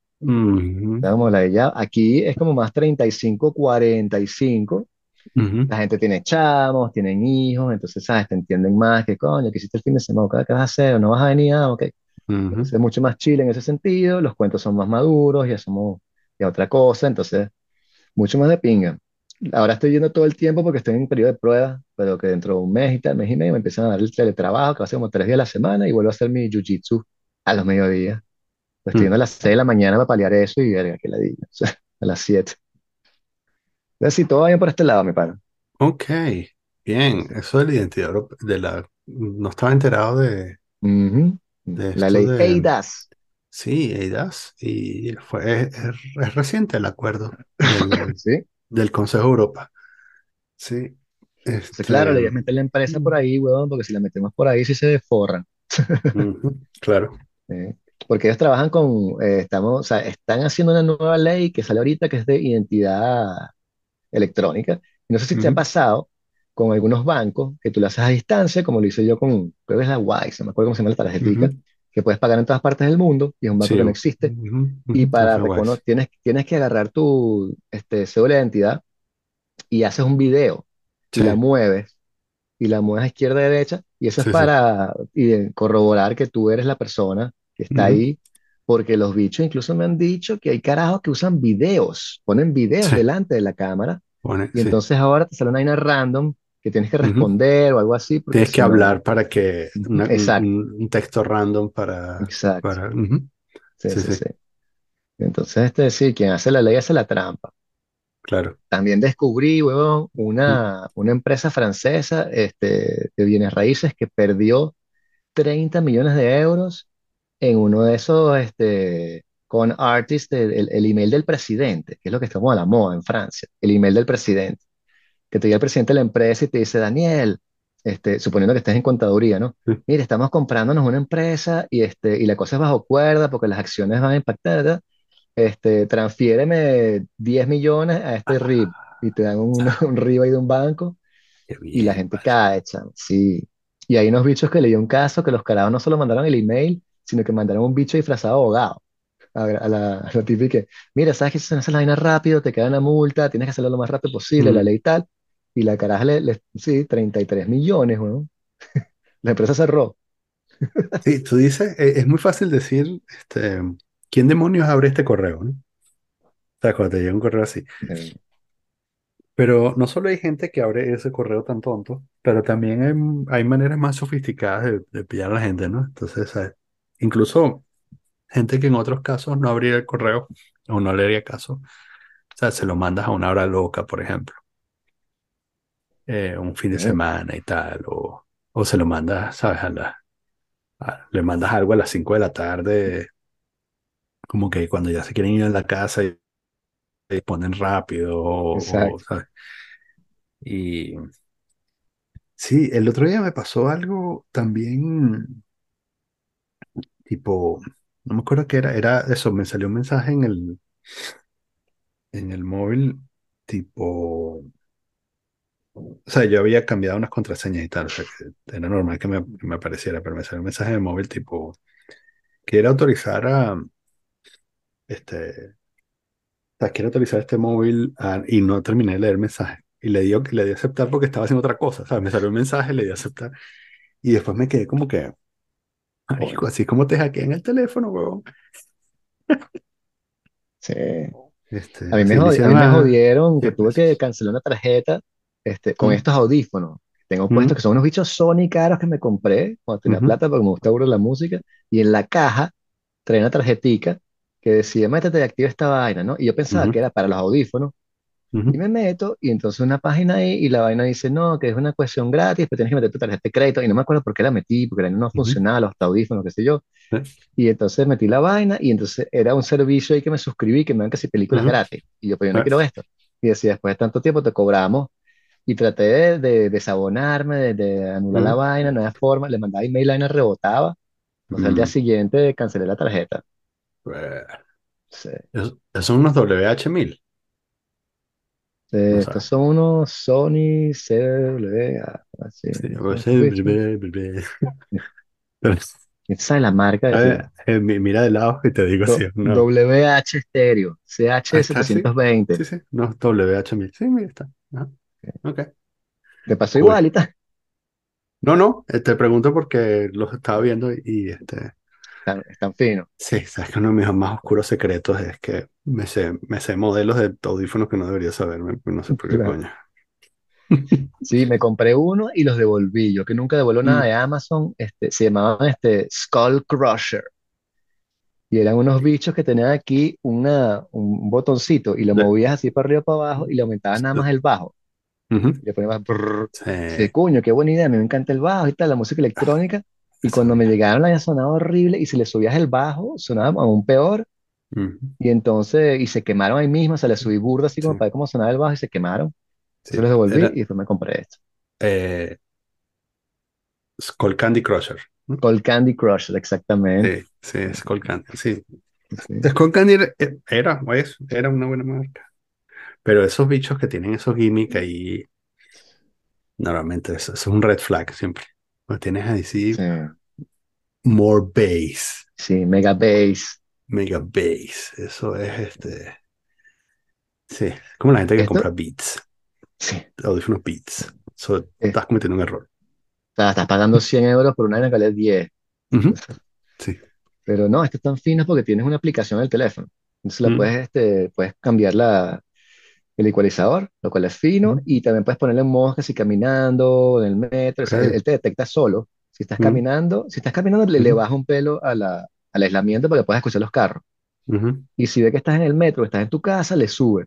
Era como la ella, aquí es como más 35, 45. ujú, La gente tiene chamos, tienen hijos, entonces, ¿sabes? Te entienden más que coño, ¿qué hiciste el fin de semana? ¿Qué vas a hacer? ¿No vas a venir? Ah, ok. Entonces, es mucho más chile en ese sentido, los cuentos son más maduros, ya somos ya otra cosa, entonces, mucho más de pinga. Ahora estoy yendo todo el tiempo porque estoy en un periodo de prueba, pero que dentro de un mes y tal, mes y medio, me empiezan a dar el teletrabajo, que va a ser como tres días a la semana, y vuelvo a hacer mi jiu-jitsu a los mediodías. Pues estoy yendo mm. a las seis de la mañana para paliar eso y verga, que la diga. <laughs> O sea, a las siete. Entonces, sí, todo va bien por este lado, mi pana. Ok, bien. Eso del identidad de la... No estaba enterado de, Ujú. De La ley de... EIDAS. Sí, EIDAS. Y fue, es, es- reciente el acuerdo <laughs> del, ¿Sí? del Consejo de Europa. Sí. Entonces, claro, Este... le voy a meter la empresa por ahí, huevón, porque si la metemos por ahí sí se forran. <laughs> ujú, claro. ¿eh? Porque ellos trabajan con, eh, estamos, o sea, están haciendo una nueva ley que sale ahorita que es de identidad electrónica. Y no sé si te ha pasado con algunos bancos que tú lo haces a distancia, como lo hice yo con, creo que es la Wise, no me acuerdo cómo se llama la tarjetica, ujú. que puedes pagar en todas partes del mundo y es un banco Sí. que no existe. Y ujú, para reconocer, tienes, tienes que agarrar tu este, cédula de identidad y haces un video y la Sí, mueves y la mueves a izquierda y derecha, y eso es sí, sí. para y, corroborar que tú eres la persona que está Ujú, ahí, porque los bichos incluso me han dicho que hay carajos que usan videos, ponen videos Sí, delante de la cámara, pone, y sí. entonces ahora te sale una vaina random que tienes que responder o algo así, Tienes que no, hablar para que una- un, exacto, un- un texto random para, exacto, para ujú. sí, Sí, sí, sí, sí. Entonces, este, sí, quien hace la ley hace la trampa. claro. También descubrí, huevón, una, una empresa francesa este, de bienes raíces que perdió 30 millones de euros en uno de esos, este, con artist, el, el- email del presidente, que es lo que está como a la moda en Francia, el email del presidente, que te llega el presidente de la empresa y te dice, Daniel, este, suponiendo que estés en contaduría, ¿no? sí. Mire, estamos comprándonos una empresa y, este, y la cosa es bajo cuerda porque las acciones van a impactar, ¿verdad? Este, transfiéreme 10 millones a este RIB y te dan un, Ah, <laughs> un RIB ahí de un banco qué y la bien, gente vale. cae, chamo, sí. Y hay unos bichos que leí un caso que los carajos no solo mandaron el email, sino que mandaron un bicho disfrazado de abogado a, a la, a la típica mira, sabes que si no haces la vaina rápido, te queda una multa, tienes que hacerlo lo más rápido posible, la Mm, ley tal. Y la caraja le, le- sí, 33 millones, weón. <laughs> La empresa cerró. Sí, tú dices, e- es muy fácil decir, este, ¿quién demonios abre este correo, no? O sea, cuando te llega un correo así. Pero no solo hay gente que abre ese correo tan tonto, pero también hay, hay maneras más sofisticadas de, de pillar a la gente, ¿no? Entonces, ¿sabes? Incluso gente que en otros casos no abriría el correo o no le haría caso. O sea, se lo mandas a una hora loca, por ejemplo, eh, un fin de semana y tal, o, o se lo mandas, ¿sabes? A la, a- le mandas algo a las 5 de la tarde, como que cuando ya se quieren ir a la casa y, y ponen rápido, o. ¿sabes? Y sí, el otro día me pasó algo también, tipo, no me acuerdo qué era, era eso, me salió un mensaje en el, en el móvil, tipo, o sea, yo había cambiado unas contraseñas y tal, o sea, que era normal que me, que me apareciera, pero me salió un mensaje en el móvil, tipo, quiere autorizar a, este, o sea, quiere autorizar este móvil a- y no terminé de leer el mensaje. Y le dio le di a aceptar porque estaba haciendo otra cosa, ¿sabes? Me salió el mensaje, le di a aceptar. Y después me quedé como que, Marico, así como te hackean el teléfono, huevón. Sí. Este, A mí me, jod- a hicieron mí me jodieron que 10 tuve que cancelar una tarjeta este, con Mm, estos audífonos tengo puestos, mm, que son unos bichos Sony caros que me compré cuando tenía ujú, plata porque me gusta la música. Y en la caja traía una tarjetica que decía, métete y activa esta vaina, ¿no? Y yo pensaba ujú, que era para los audífonos. Y ujú, me meto y entonces una página ahí y la vaina dice, no, que es una cuestión gratis, pero tienes que meter tu tarjeta de crédito. Y no me acuerdo por qué la metí, porque la no funcionaba, los audífonos, qué sé yo. sí, Y entonces metí la vaina y entonces era un servicio ahí que me suscribí que me dan casi películas gratis. Y yo, pero yo no sí, quiero esto. Y decía, después de tanto tiempo te cobramos. Y traté de, de desabonarme, de, de anular la ujú, vaina, no había forma. Le mandaba email, la vaina rebotaba. Entonces al día mm, siguiente cancelé la tarjeta. eh, Sí. esos son unos WH-1000, no Eh, estos son unos Sony CW, así, Sí, no pues. ¿Quién <laughs> sabe la marca de fino? eh, mi- mira de lado y te digo Do- así, no. WH sí. CH720. Sí, sí. No, WH1000. Sí, mira, está. Ajá. Ok, Te pasó cool. igual y tal. No, no, eh, te pregunto porque los estaba viendo y este, Están, están finos. sí, sabes que uno de mis más oscuros secretos es que me sé, me sé modelos de audífonos que no debería saberme, pues no sé por qué Claro. coño. <laughs> Sí, me compré uno y los devolví. Yo que nunca devuelvo nada Mm, de Amazon, este, se llamaban este, Skull Crusher. Y eran unos bichos que tenían aquí una, un botoncito y lo movías así para arriba para abajo y le aumentabas nada más el bajo. Y le ponías brrr. sí, Sí, coño, qué buena idea, a mí me encanta el bajo y tal, la música electrónica. Y cuando me llegaron, la había sonado horrible y si le subías el bajo, sonaba aún peor. Y entonces, y se quemaron ahí mismo, se le subí burda así como sí, para ver cómo sonaba el bajo y se quemaron. Entonces sí. los devolví Era y después me compré esto. eh, Skull Candy Crusher. Col Candy Crusher, exactamente. Sí, sí, Skull Candy. Sí, Sí, Skull Candy era, era, o era una buena marca. Pero esos bichos que tienen esos gimmicks ahí, normalmente eso, eso es un red flag siempre. Lo tienes ahí, sí, sí, more bass, sí, Mega Bass. mega bass. Eso es este. Sí, es como la gente que Esto, compra Beats, sí, audífonos Beats. Eso, es- estás cometiendo un error. o sea, estás pagando 100 euros por una vaina que vale 10. Ujú, Sí. Pero no, estos están finos porque tienes una aplicación en el teléfono. Entonces la Mm, puedes, este, puedes cambiar la, el ecualizador, lo cual es fino, y también puedes ponerle en modo que si caminando, en el metro, o sea, él, te detecta solo. Si estás caminando, si estás caminando, le, le baja un pelo a la, al aislamiento para que puedas escuchar los carros. Y si ve que estás en el metro, estás en tu casa, le sube,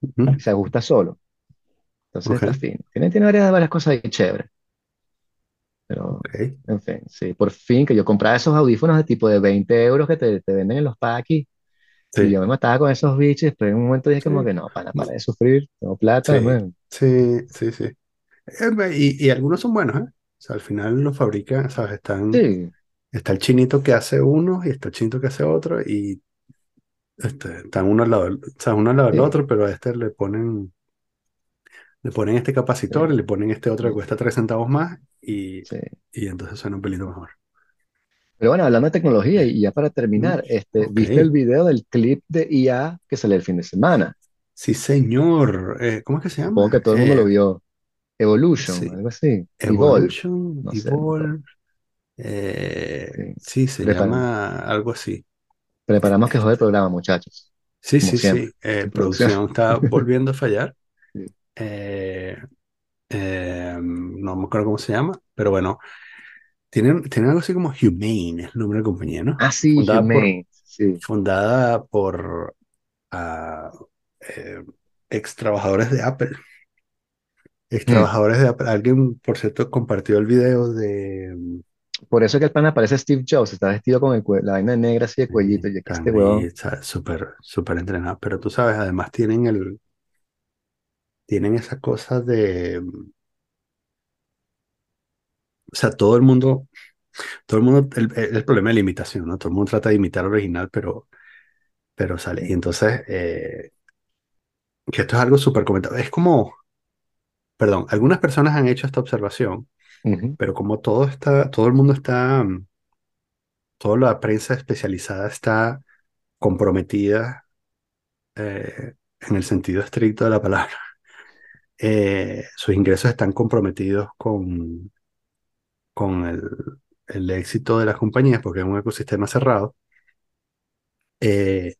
y se ajusta solo. Entonces está fino. Tiene, tiene varias, varias cosas ahí chéveres. Pero, en fin, sí, por fin que yo compraba esos audífonos de tipo de 20 euros que te, te venden en los y Sí, yo me mataba con esos bichos, pero en un momento dije como sí, que no, para, para de sufrir, tengo plata, sí, man. sí, sí, sí. Y, y algunos son buenos, ¿eh? O sea, al final los fabrican, ¿sabes? Están, Sí, está el chinito que hace uno y está el chinito que hace otro y este, están uno al lado del, o sea, uno al lado del otro, pero a este le ponen, le ponen este capacitor y le ponen este otro que cuesta tres centavos más y, y entonces suena un pelito mejor. Pero bueno, hablando de tecnología y ya para Mm, terminar, este, ok. ¿viste el video del clip de IA que salió el fin de semana? Sí, señor. Eh, ¿cómo es que se Supongo llama? que todo el mundo lo Eh, vio. Evolution, sí. algo así. Evolve, Evolution, sé, no. Evolve. eh, Sí. sí, se Prepara- llama algo así. preparamos que jode el Este, programa, muchachos, sí, como sí, siempre. sí. producción. está volviendo a fallar. <laughs> Sí. No me acuerdo cómo se llama, pero bueno, tienen, tienen algo así como Humane, es el nombre de la compañía, ¿no? Ah, sí, Fundada por, Humane. Sí. fundada por eh, ex trabajadores de Apple. Ex Mm. trabajadores de Apple. Alguien, por cierto, compartió el video de Por eso que el pana parece Steve Jobs, está vestido con el la vaina negra así de cuellito, eh, y este huevón. está súper, súper entrenados. Pero tú sabes, además tienen el, tienen esa cosa de, o sea, todo el mundo, todo el mundo, el, problema de la imitación, ¿no? Todo el mundo trata de imitar al original, pero, pero sale. Y entonces, eh, que esto es algo súper comentado. Es como, perdón, algunas personas han hecho esta observación, pero como todo está, todo el mundo está, toda la prensa especializada está comprometida eh, en el sentido estricto de la palabra. <laughs> Eh, sus ingresos están comprometidos con, con el, el éxito de las compañías, porque es un ecosistema cerrado, eh,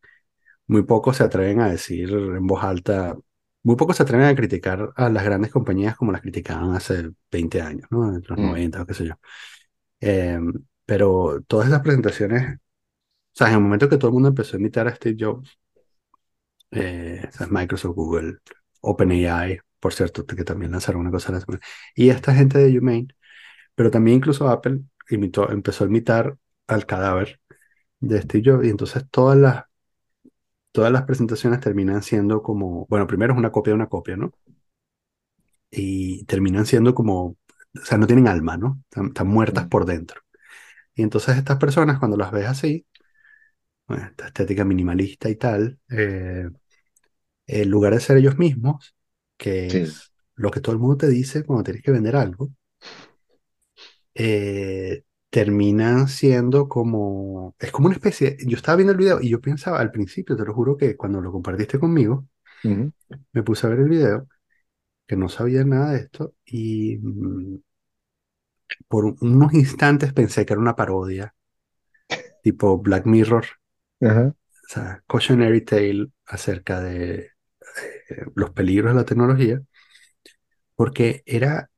muy pocos se atreven a decir en voz alta, muy pocos se atreven a criticar a las grandes compañías como las criticaban hace 20 años, ¿no? En los Mm, 90 o qué sé yo. Eh, pero todas esas presentaciones, o sea, en el momento que todo el mundo empezó a imitar a Steve Jobs, eh, o sea, Microsoft, Google, OpenAI, por cierto, que también lanzaron una cosa a la semana, y esta gente de Humane, pero también incluso Apple imitó, empezó a imitar al cadáver de Steve Jobs, y entonces todas las, todas las presentaciones terminan siendo como, bueno, primero es una copia de una copia, ¿no? Y terminan siendo como, o sea, no tienen alma, ¿no? Están, están muertas por dentro. Y entonces estas personas, cuando las ves así, bueno, esta estética minimalista y tal, eh, en lugar de ser ellos mismos, que sí. es lo que todo el mundo te dice cuando tienes que vender algo, eh, terminan siendo como, es como una especie, yo estaba viendo el video y yo pensaba al principio, te lo juro que cuando lo compartiste conmigo, Ujú, me puse a ver el video, que no sabía nada de esto y mm, por un- unos instantes pensé que era una parodia, tipo Black Mirror, Ajá. o sea, cautionary tale acerca de eh, los peligros de la tecnología, porque era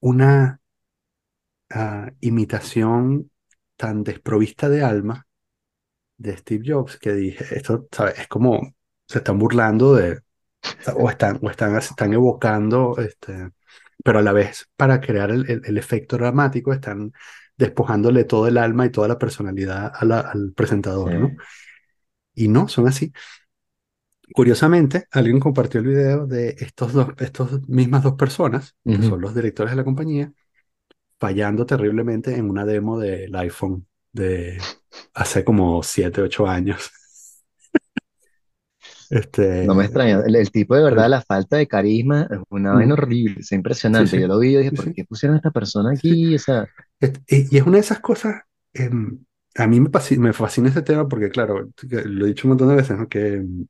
una ah, imitación tan desprovista de alma de Steve Jobs que dije, esto, ¿sabes? Es como se están burlando de, o están, o están, están evocando, este, pero a la vez para crear el, el- el efecto dramático están despojándole todo el alma y toda la personalidad a la- al Sí. presentador, ¿no? Y no, son así. Curiosamente, alguien compartió el video de estos dos, estos mismas dos personas, que son los directores de la compañía, fallando terriblemente en una demo del iPhone de hace como 7 8 años. <laughs> No me Este, extraña. El, el tipo de verdad, la falta de carisma es una vaina horrible, es sí, impresionante. sí, Yo lo vi y dije, sí, ¿por sí, qué pusieron a esta persona sí, sí. aquí? O sea, Este, y y es una de esas cosas, em, a mí me, fasci- me fascina este tema porque, claro, lo he dicho un montón de veces, ¿no? Que em,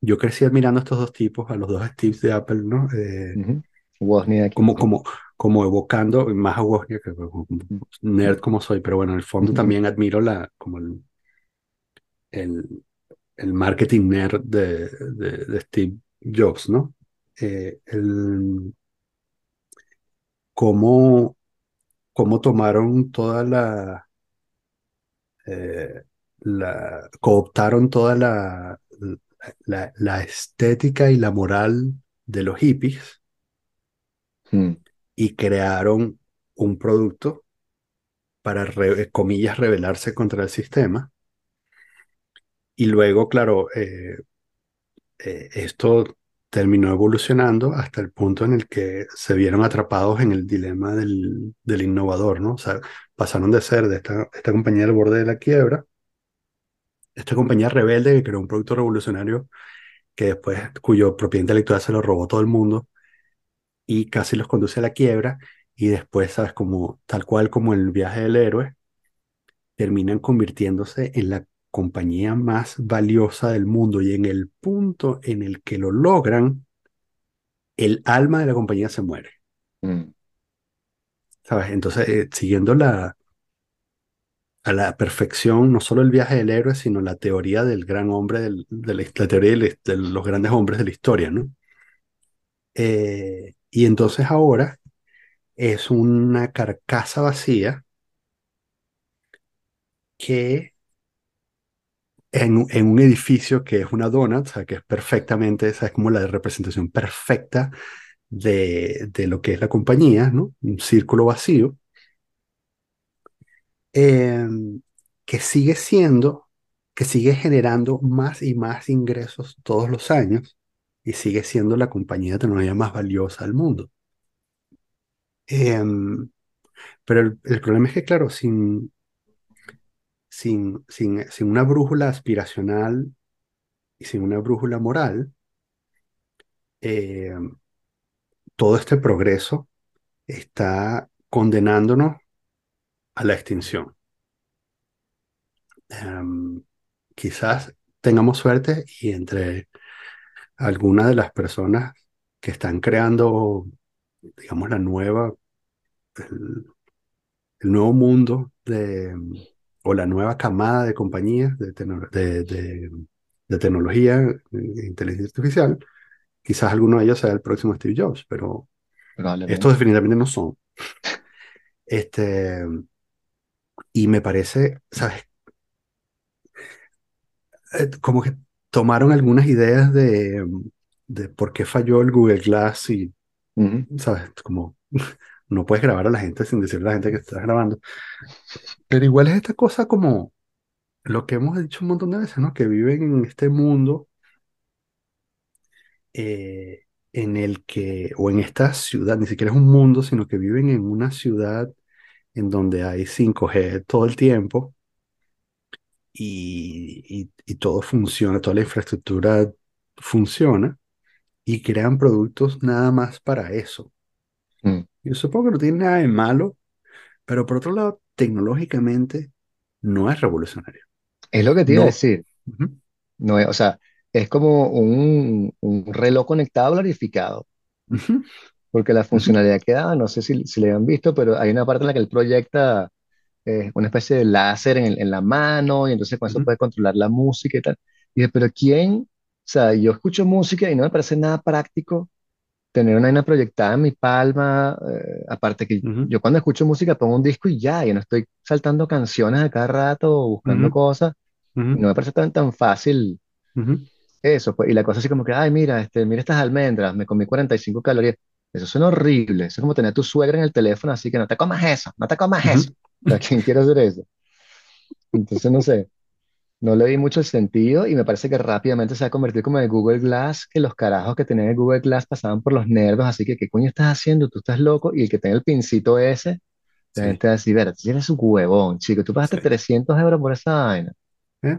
yo crecí admirando a estos dos tipos, a los dos Steves de Apple, ¿no? Eh, ujú. Wozniak. como, como, como evocando, más a Wozniak, nerd como soy, pero bueno, en el fondo también admiro la, como el, el, el marketing nerd de, de, de Steve Jobs, ¿no? Eh, el, cómo, cómo tomaron toda la, eh, la, cooptaron toda la, la, la estética y la moral de los hippies. Mm, y crearon un producto para, re- comillas, rebelarse contra el sistema. Y luego, claro, eh, eh, esto terminó evolucionando hasta el punto en el que se vieron atrapados en el dilema del, del innovador, ¿no? Pasaron de ser de esta, esta compañía al borde de la quiebra, esta compañía rebelde que creó un producto revolucionario que después, cuyo propiedad intelectual se lo robó todo el mundo y casi los conduce a la quiebra y después, ¿sabes? Como tal cual como el viaje del héroe, terminan convirtiéndose en la compañía más valiosa del mundo y en el punto en el que lo logran, el alma de la compañía se muere, mm. ¿sabes? Entonces, eh, siguiendo la, a la perfección, no solo el viaje del héroe, sino la teoría del gran hombre, del- de la, la teoría de los grandes hombres de la historia, ¿no? Eh, y entonces ahora es una carcasa vacía que en, un edificio que es una donut, o sea, que es perfectamente, esa es como la representación perfecta de, de lo que es la compañía, ¿no? Un círculo vacío, eh, que sigue siendo, que sigue generando más y más ingresos todos los años y sigue siendo la compañía de tecnología más valiosa del mundo. Eh, pero el, problema es que, claro, sin, sin, sin, sin una brújula aspiracional y sin una brújula moral, eh, todo este progreso está condenándonos a la extinción. Em, quizás tengamos suerte y entre algunas de las personas que están creando, digamos, la nueva, el- el nuevo mundo de, o la nueva camada de compañías de, de, de- de tecnología e inteligencia artificial. Quizás alguno de ellos sea el próximo Steve Jobs, pero estos definitivamente no son. <laughs> Este, y me parece, ¿sabes? Eh, como que tomaron algunas ideas de, de por qué falló el Google Glass y, ¿sabes? Como <laughs> no puedes grabar a la gente sin decirle a la gente que estás grabando. Pero igual es esta cosa como lo que hemos dicho un montón de veces, ¿no? Que viven en este mundo eh, en el que, o en esta ciudad, ni siquiera es un mundo, sino que viven en una ciudad en donde hay 5G todo el tiempo y, y, y todo funciona, toda la infraestructura funciona y crean productos nada más para eso. mm. Yo supongo que no tiene nada de malo, pero por otro lado, tecnológicamente no es revolucionario. Es lo que te iba a No. decir. No es- o sea, es como un, un reloj conectado glorificado. ujú, Porque la funcionalidad que da, no sé si, si le han visto, pero hay una parte en la que él proyecta eh, una especie de láser en, el- en la mano y entonces con eso ujú, puede controlar la música y tal. Y dije, pero ¿quién? O sea, yo escucho música y no me parece nada práctico tener una vaina proyectada en mi palma. eh, aparte que ujú, yo cuando escucho música pongo un disco y ya, y no estoy saltando canciones a cada rato o buscando ujú, cosas. Y ujú, no me parece tan, tan fácil eso. Pues, y la cosa así como que, ay, mira, este, mira estas almendras, me comí 45 calorías. Eso suena horrible. Eso es como tener a tu suegra en el teléfono, así que no te comas eso, no te comas ujú, eso. <laughs> Sea, ¿quién quiere hacer eso? Entonces, no sé, no le di mucho el sentido y me parece que rápidamente se va a convertir como en Google Glass, que los carajos que tenían el Google Glass pasaban por los nervios, así que, ¿qué coño estás haciendo? Tú estás loco. Y el que tenga el pincito ese, la Sí, gente va a decir, ver, tienes un huevón, chico, tú pagaste sí. 300 euros por esa vaina. ¿Eh?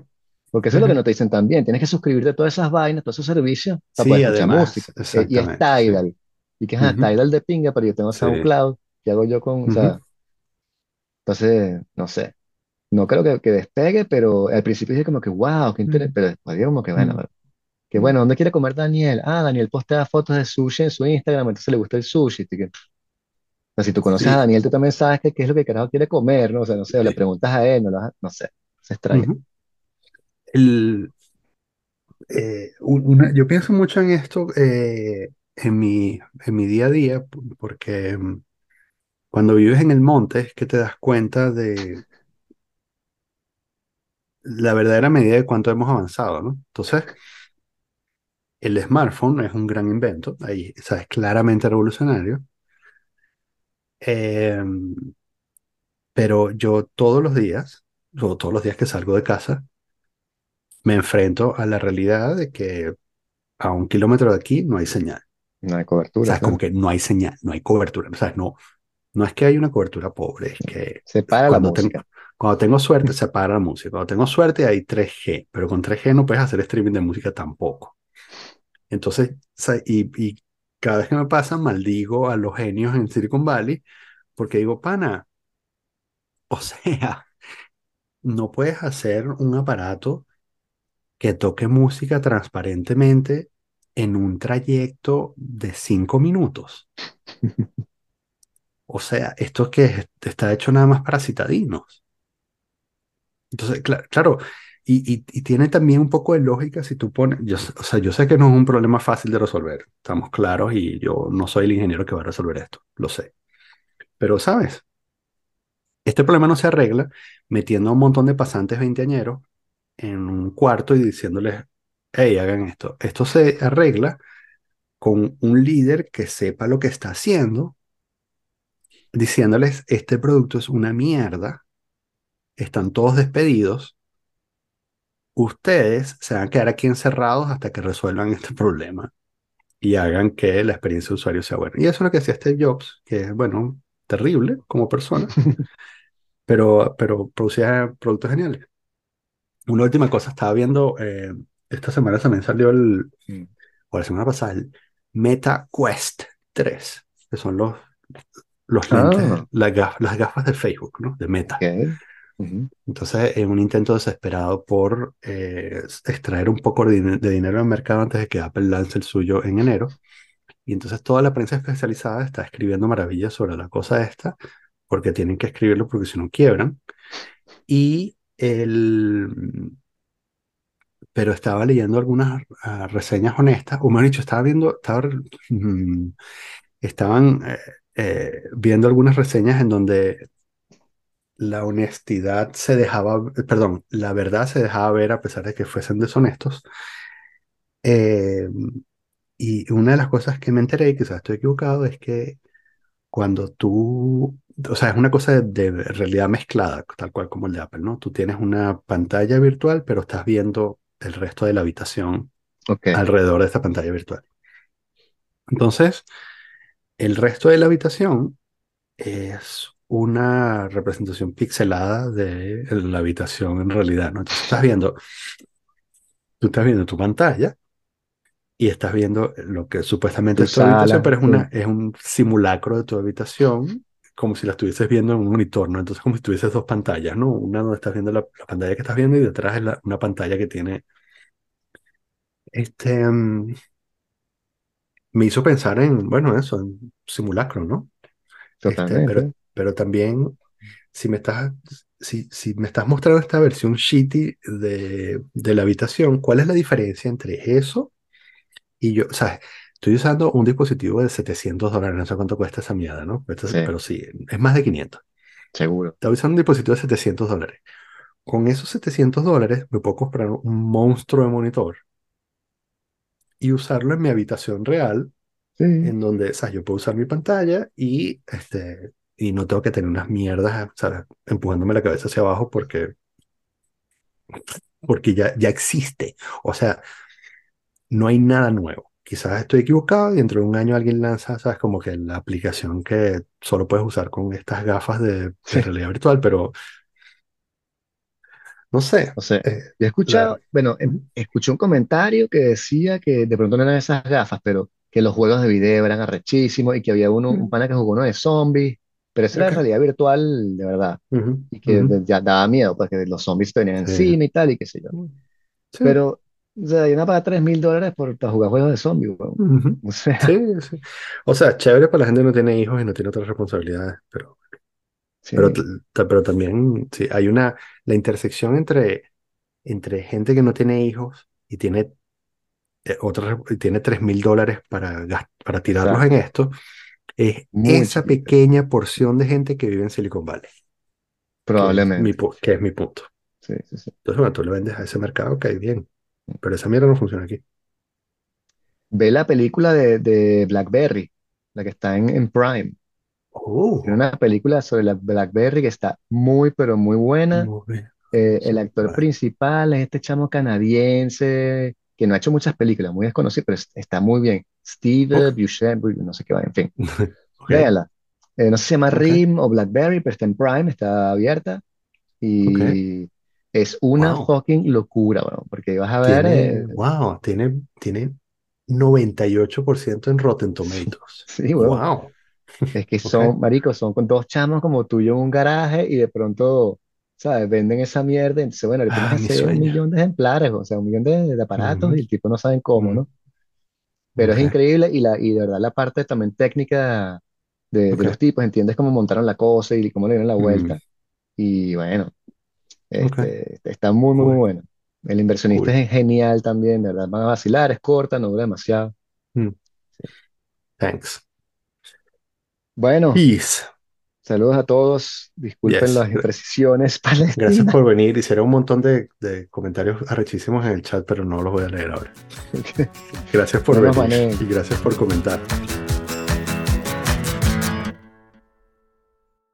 Porque eso es lo que no te dicen también. Tienes que suscribirte a todas esas vainas, todos esos servicios para poder Sí, escuchar además, música. Eh, y es. Tidal. Y que es Ujú, Tidal de pinga, pero yo tengo. SoundCloud. ¿Qué hago yo con, o sea, entonces, no sé. No creo que, que despegue, pero al principio dije como que, wow, qué interesante. ujú, Pero después como que, bueno, bueno, que bueno, ¿dónde quiere comer Daniel? Ah, Daniel postea fotos de sushi en su Instagram, entonces le gusta el sushi. así que, o sea, si tú conoces a Sí. Daniel, tú también sabes que qué es lo que carajo quiere comer, ¿no? O sea, no sé, o le Sí. preguntas a él, no, lo no sé, se extraña. Ujú. El, eh, un- una- yo pienso mucho en esto eh, en mi, en mi día a día, p- porque mm, cuando vives en el monte es que te das cuenta de la verdadera medida de cuánto hemos avanzado, ¿no? Entonces, el smartphone es un gran invento, ahí, o sea, es claramente revolucionario, eh, pero yo todos los días, o todos los días que salgo de casa, me enfrento a la realidad de que a un kilómetro de aquí no hay señal. No hay O cobertura, sea, es como que no hay señal, no hay cobertura. O sea, no, no es que hay una cobertura pobre, es que Se para la cuando tengo, música. cuando tengo suerte se para la música. Cuando tengo suerte hay 3G, pero con 3G no puedes hacer streaming de música tampoco. Entonces, y cada vez que me pasa, maldigo a los genios en Silicon Valley porque digo, pana, o <laughs> sea, no puedes hacer un aparato que toque música transparentemente en un trayecto de cinco minutos. <laughs> O sea, esto que es- está hecho nada más para citadinos. Entonces, cla- claro, y, tiene también un poco de lógica si tú pones, yo, o sea, yo sé que no es un problema fácil de resolver, estamos claros y yo no soy el ingeniero que va a resolver esto, lo sé. Pero, ¿sabes? Este problema no se arregla metiendo a un montón de pasantes veinteañeros en un cuarto y diciéndoles, hey, hagan esto. Esto se arregla con un líder que sepa lo que está haciendo, diciéndoles, este producto es una mierda, están todos despedidos, ustedes se van a quedar aquí encerrados hasta que resuelvan este problema y hagan que la experiencia de usuario sea buena. Y eso es lo que hacía Steve Jobs, que es, bueno, terrible como persona, <laughs> pero, pero producía productos geniales. Una última cosa, estaba viendo, eh, esta semana también salió el, o la semana pasada, el Meta Quest 3, que son los, los lentes, Ah, las gafas, las gafas de Facebook, ¿no? De Meta. ok. Ujú. Entonces, en un intento desesperado por eh, extraer un poco de, din- de dinero del mercado antes de que Apple lance el suyo en enero. Y entonces toda la prensa especializada está escribiendo maravillas sobre la cosa esta, porque tienen que escribirlo porque si no quiebran. Y el, pero estaba leyendo algunas ah, reseñas honestas, o mejor dicho, estaba viendo, estaba, mm, estaban eh, eh, viendo algunas reseñas en donde la honestidad se dejaba, perdón, la verdad se dejaba ver a pesar de que fuesen deshonestos. Eh, y una de las cosas que me enteré, y quizás estoy equivocado, es que cuando tú, o sea, es una cosa de, de realidad mezclada, tal cual como el de Apple, ¿no? Tú tienes una pantalla virtual, pero estás viendo el resto de la habitación alrededor de esta pantalla virtual. Entonces, el resto de la habitación es una representación pixelada de la habitación en realidad, ¿no? Entonces estás viendo, tú estás viendo tu pantalla y estás viendo lo que supuestamente tu es tu habitación, sala, pero es, sí, una, es un simulacro de tu habitación, como si la estuvieses viendo en un monitor, ¿no? Entonces como si tuvieses dos pantallas, ¿no? Una donde estás viendo la, la pantalla que estás viendo y detrás es la- una pantalla que tiene, este, mm, me hizo pensar en, bueno, eso, en simulacro, ¿no? Este, pero, totalmente. pero también, si me estás, si, si me estás mostrando esta versión shitty de, de la habitación, ¿cuál es la diferencia entre eso y yo? O sea, estoy usando un dispositivo de 700 dólares, no sé cuánto cuesta esa mierda, ¿no? Esto es- Sí, pero sí, es más de 500. seguro. Estoy usando un dispositivo de 700 dólares. Con esos 700 dólares me puedo comprar un monstruo de monitor y usarlo en mi habitación real Sí, en donde, sea, yo puedo usar mi pantalla y, este, y no tengo que tener unas mierdas, ¿sabes? Empujándome la cabeza hacia abajo porque, porque ya, ya existe. O sea, no hay nada nuevo. Quizás estoy equivocado y dentro de un año alguien lanza, ¿sabes? Como que la aplicación que solo puedes usar con estas gafas de, de sí. realidad virtual, pero no sé. O sea, eh, yo he escuchado, bueno, em- escuché un comentario que decía que de pronto no eran esas gafas, pero que los juegos de video eran arrechísimos y que había uno, un pana que jugó uno de zombies, pero eso era ok. realidad virtual de verdad y que ya daba miedo porque los zombies te venían Sí. encima y tal y qué sé yo. Sí. Pero, o sea, yo no pagar tres mil dólares por para jugar juegos de zombies. <laughs> O sea, Sí, sí. O sea, chévere para la gente que no tiene hijos y no tiene otras responsabilidades, pero sí, t- pero también sí, hay una, la intersección entre, entre gente que no tiene hijos y tiene, eh, otras, y tiene tres mil dólares para, para tirarlos en esto, es muy esa pequeña porción de gente que vive en Silicon Valley, que es mi, probablemente. que es mi punto. Sí, sí, sí. Entonces, bueno, tú le vendes a ese mercado, ok, bien, pero esa mierda no funciona aquí. Ve la película de, de BlackBerry, la que está en, en Prime. Tiene Oh, una película sobre la BlackBerry que está muy, pero muy buena. muy bien. Eh, el actor vale. principal es este chamo canadiense que no ha hecho muchas películas, muy desconocido, pero es- está muy bien. Steve Ok, Buscemi, no sé qué va, en fin. <laughs> ok, Véanla. Eh, no sé si se llama RIM o BlackBerry, pero está en Prime, está abierta y es una Wow. fucking locura, bueno, porque vas a ver, Tiene, eh, wow, tiene, tiene 98% en Rotten <laughs> Tomatoes. sí, bueno, Wow. Es que son, maricos, son con dos chamos como tú y yo en un garaje y de pronto, ¿sabes? Venden esa mierda, entonces, bueno, le tienes que mi hacer un sueño. millón de ejemplares, o sea, un millón de, de aparatos y el tipo no saben cómo, ujú. ¿no? Pero es Ok, increíble y, la, y de verdad la parte también técnica de, de ok. los tipos, entiendes cómo montaron la cosa y cómo le dieron la Mm, vuelta. Y bueno, ok, este, está muy, muy, muy cool, bueno. El inversionista cool. es genial también, de verdad. Van a vacilar, es corta, no dura demasiado. Mm, thanks. Bueno, Peace. saludos a todos. Disculpen Yes. las imprecisiones <laughs> Gracias palestinas. por venir. Hicieron un montón de, de comentarios arrechísimos en el chat, pero no los voy a leer ahora. <laughs> Gracias por No venir y gracias por comentar.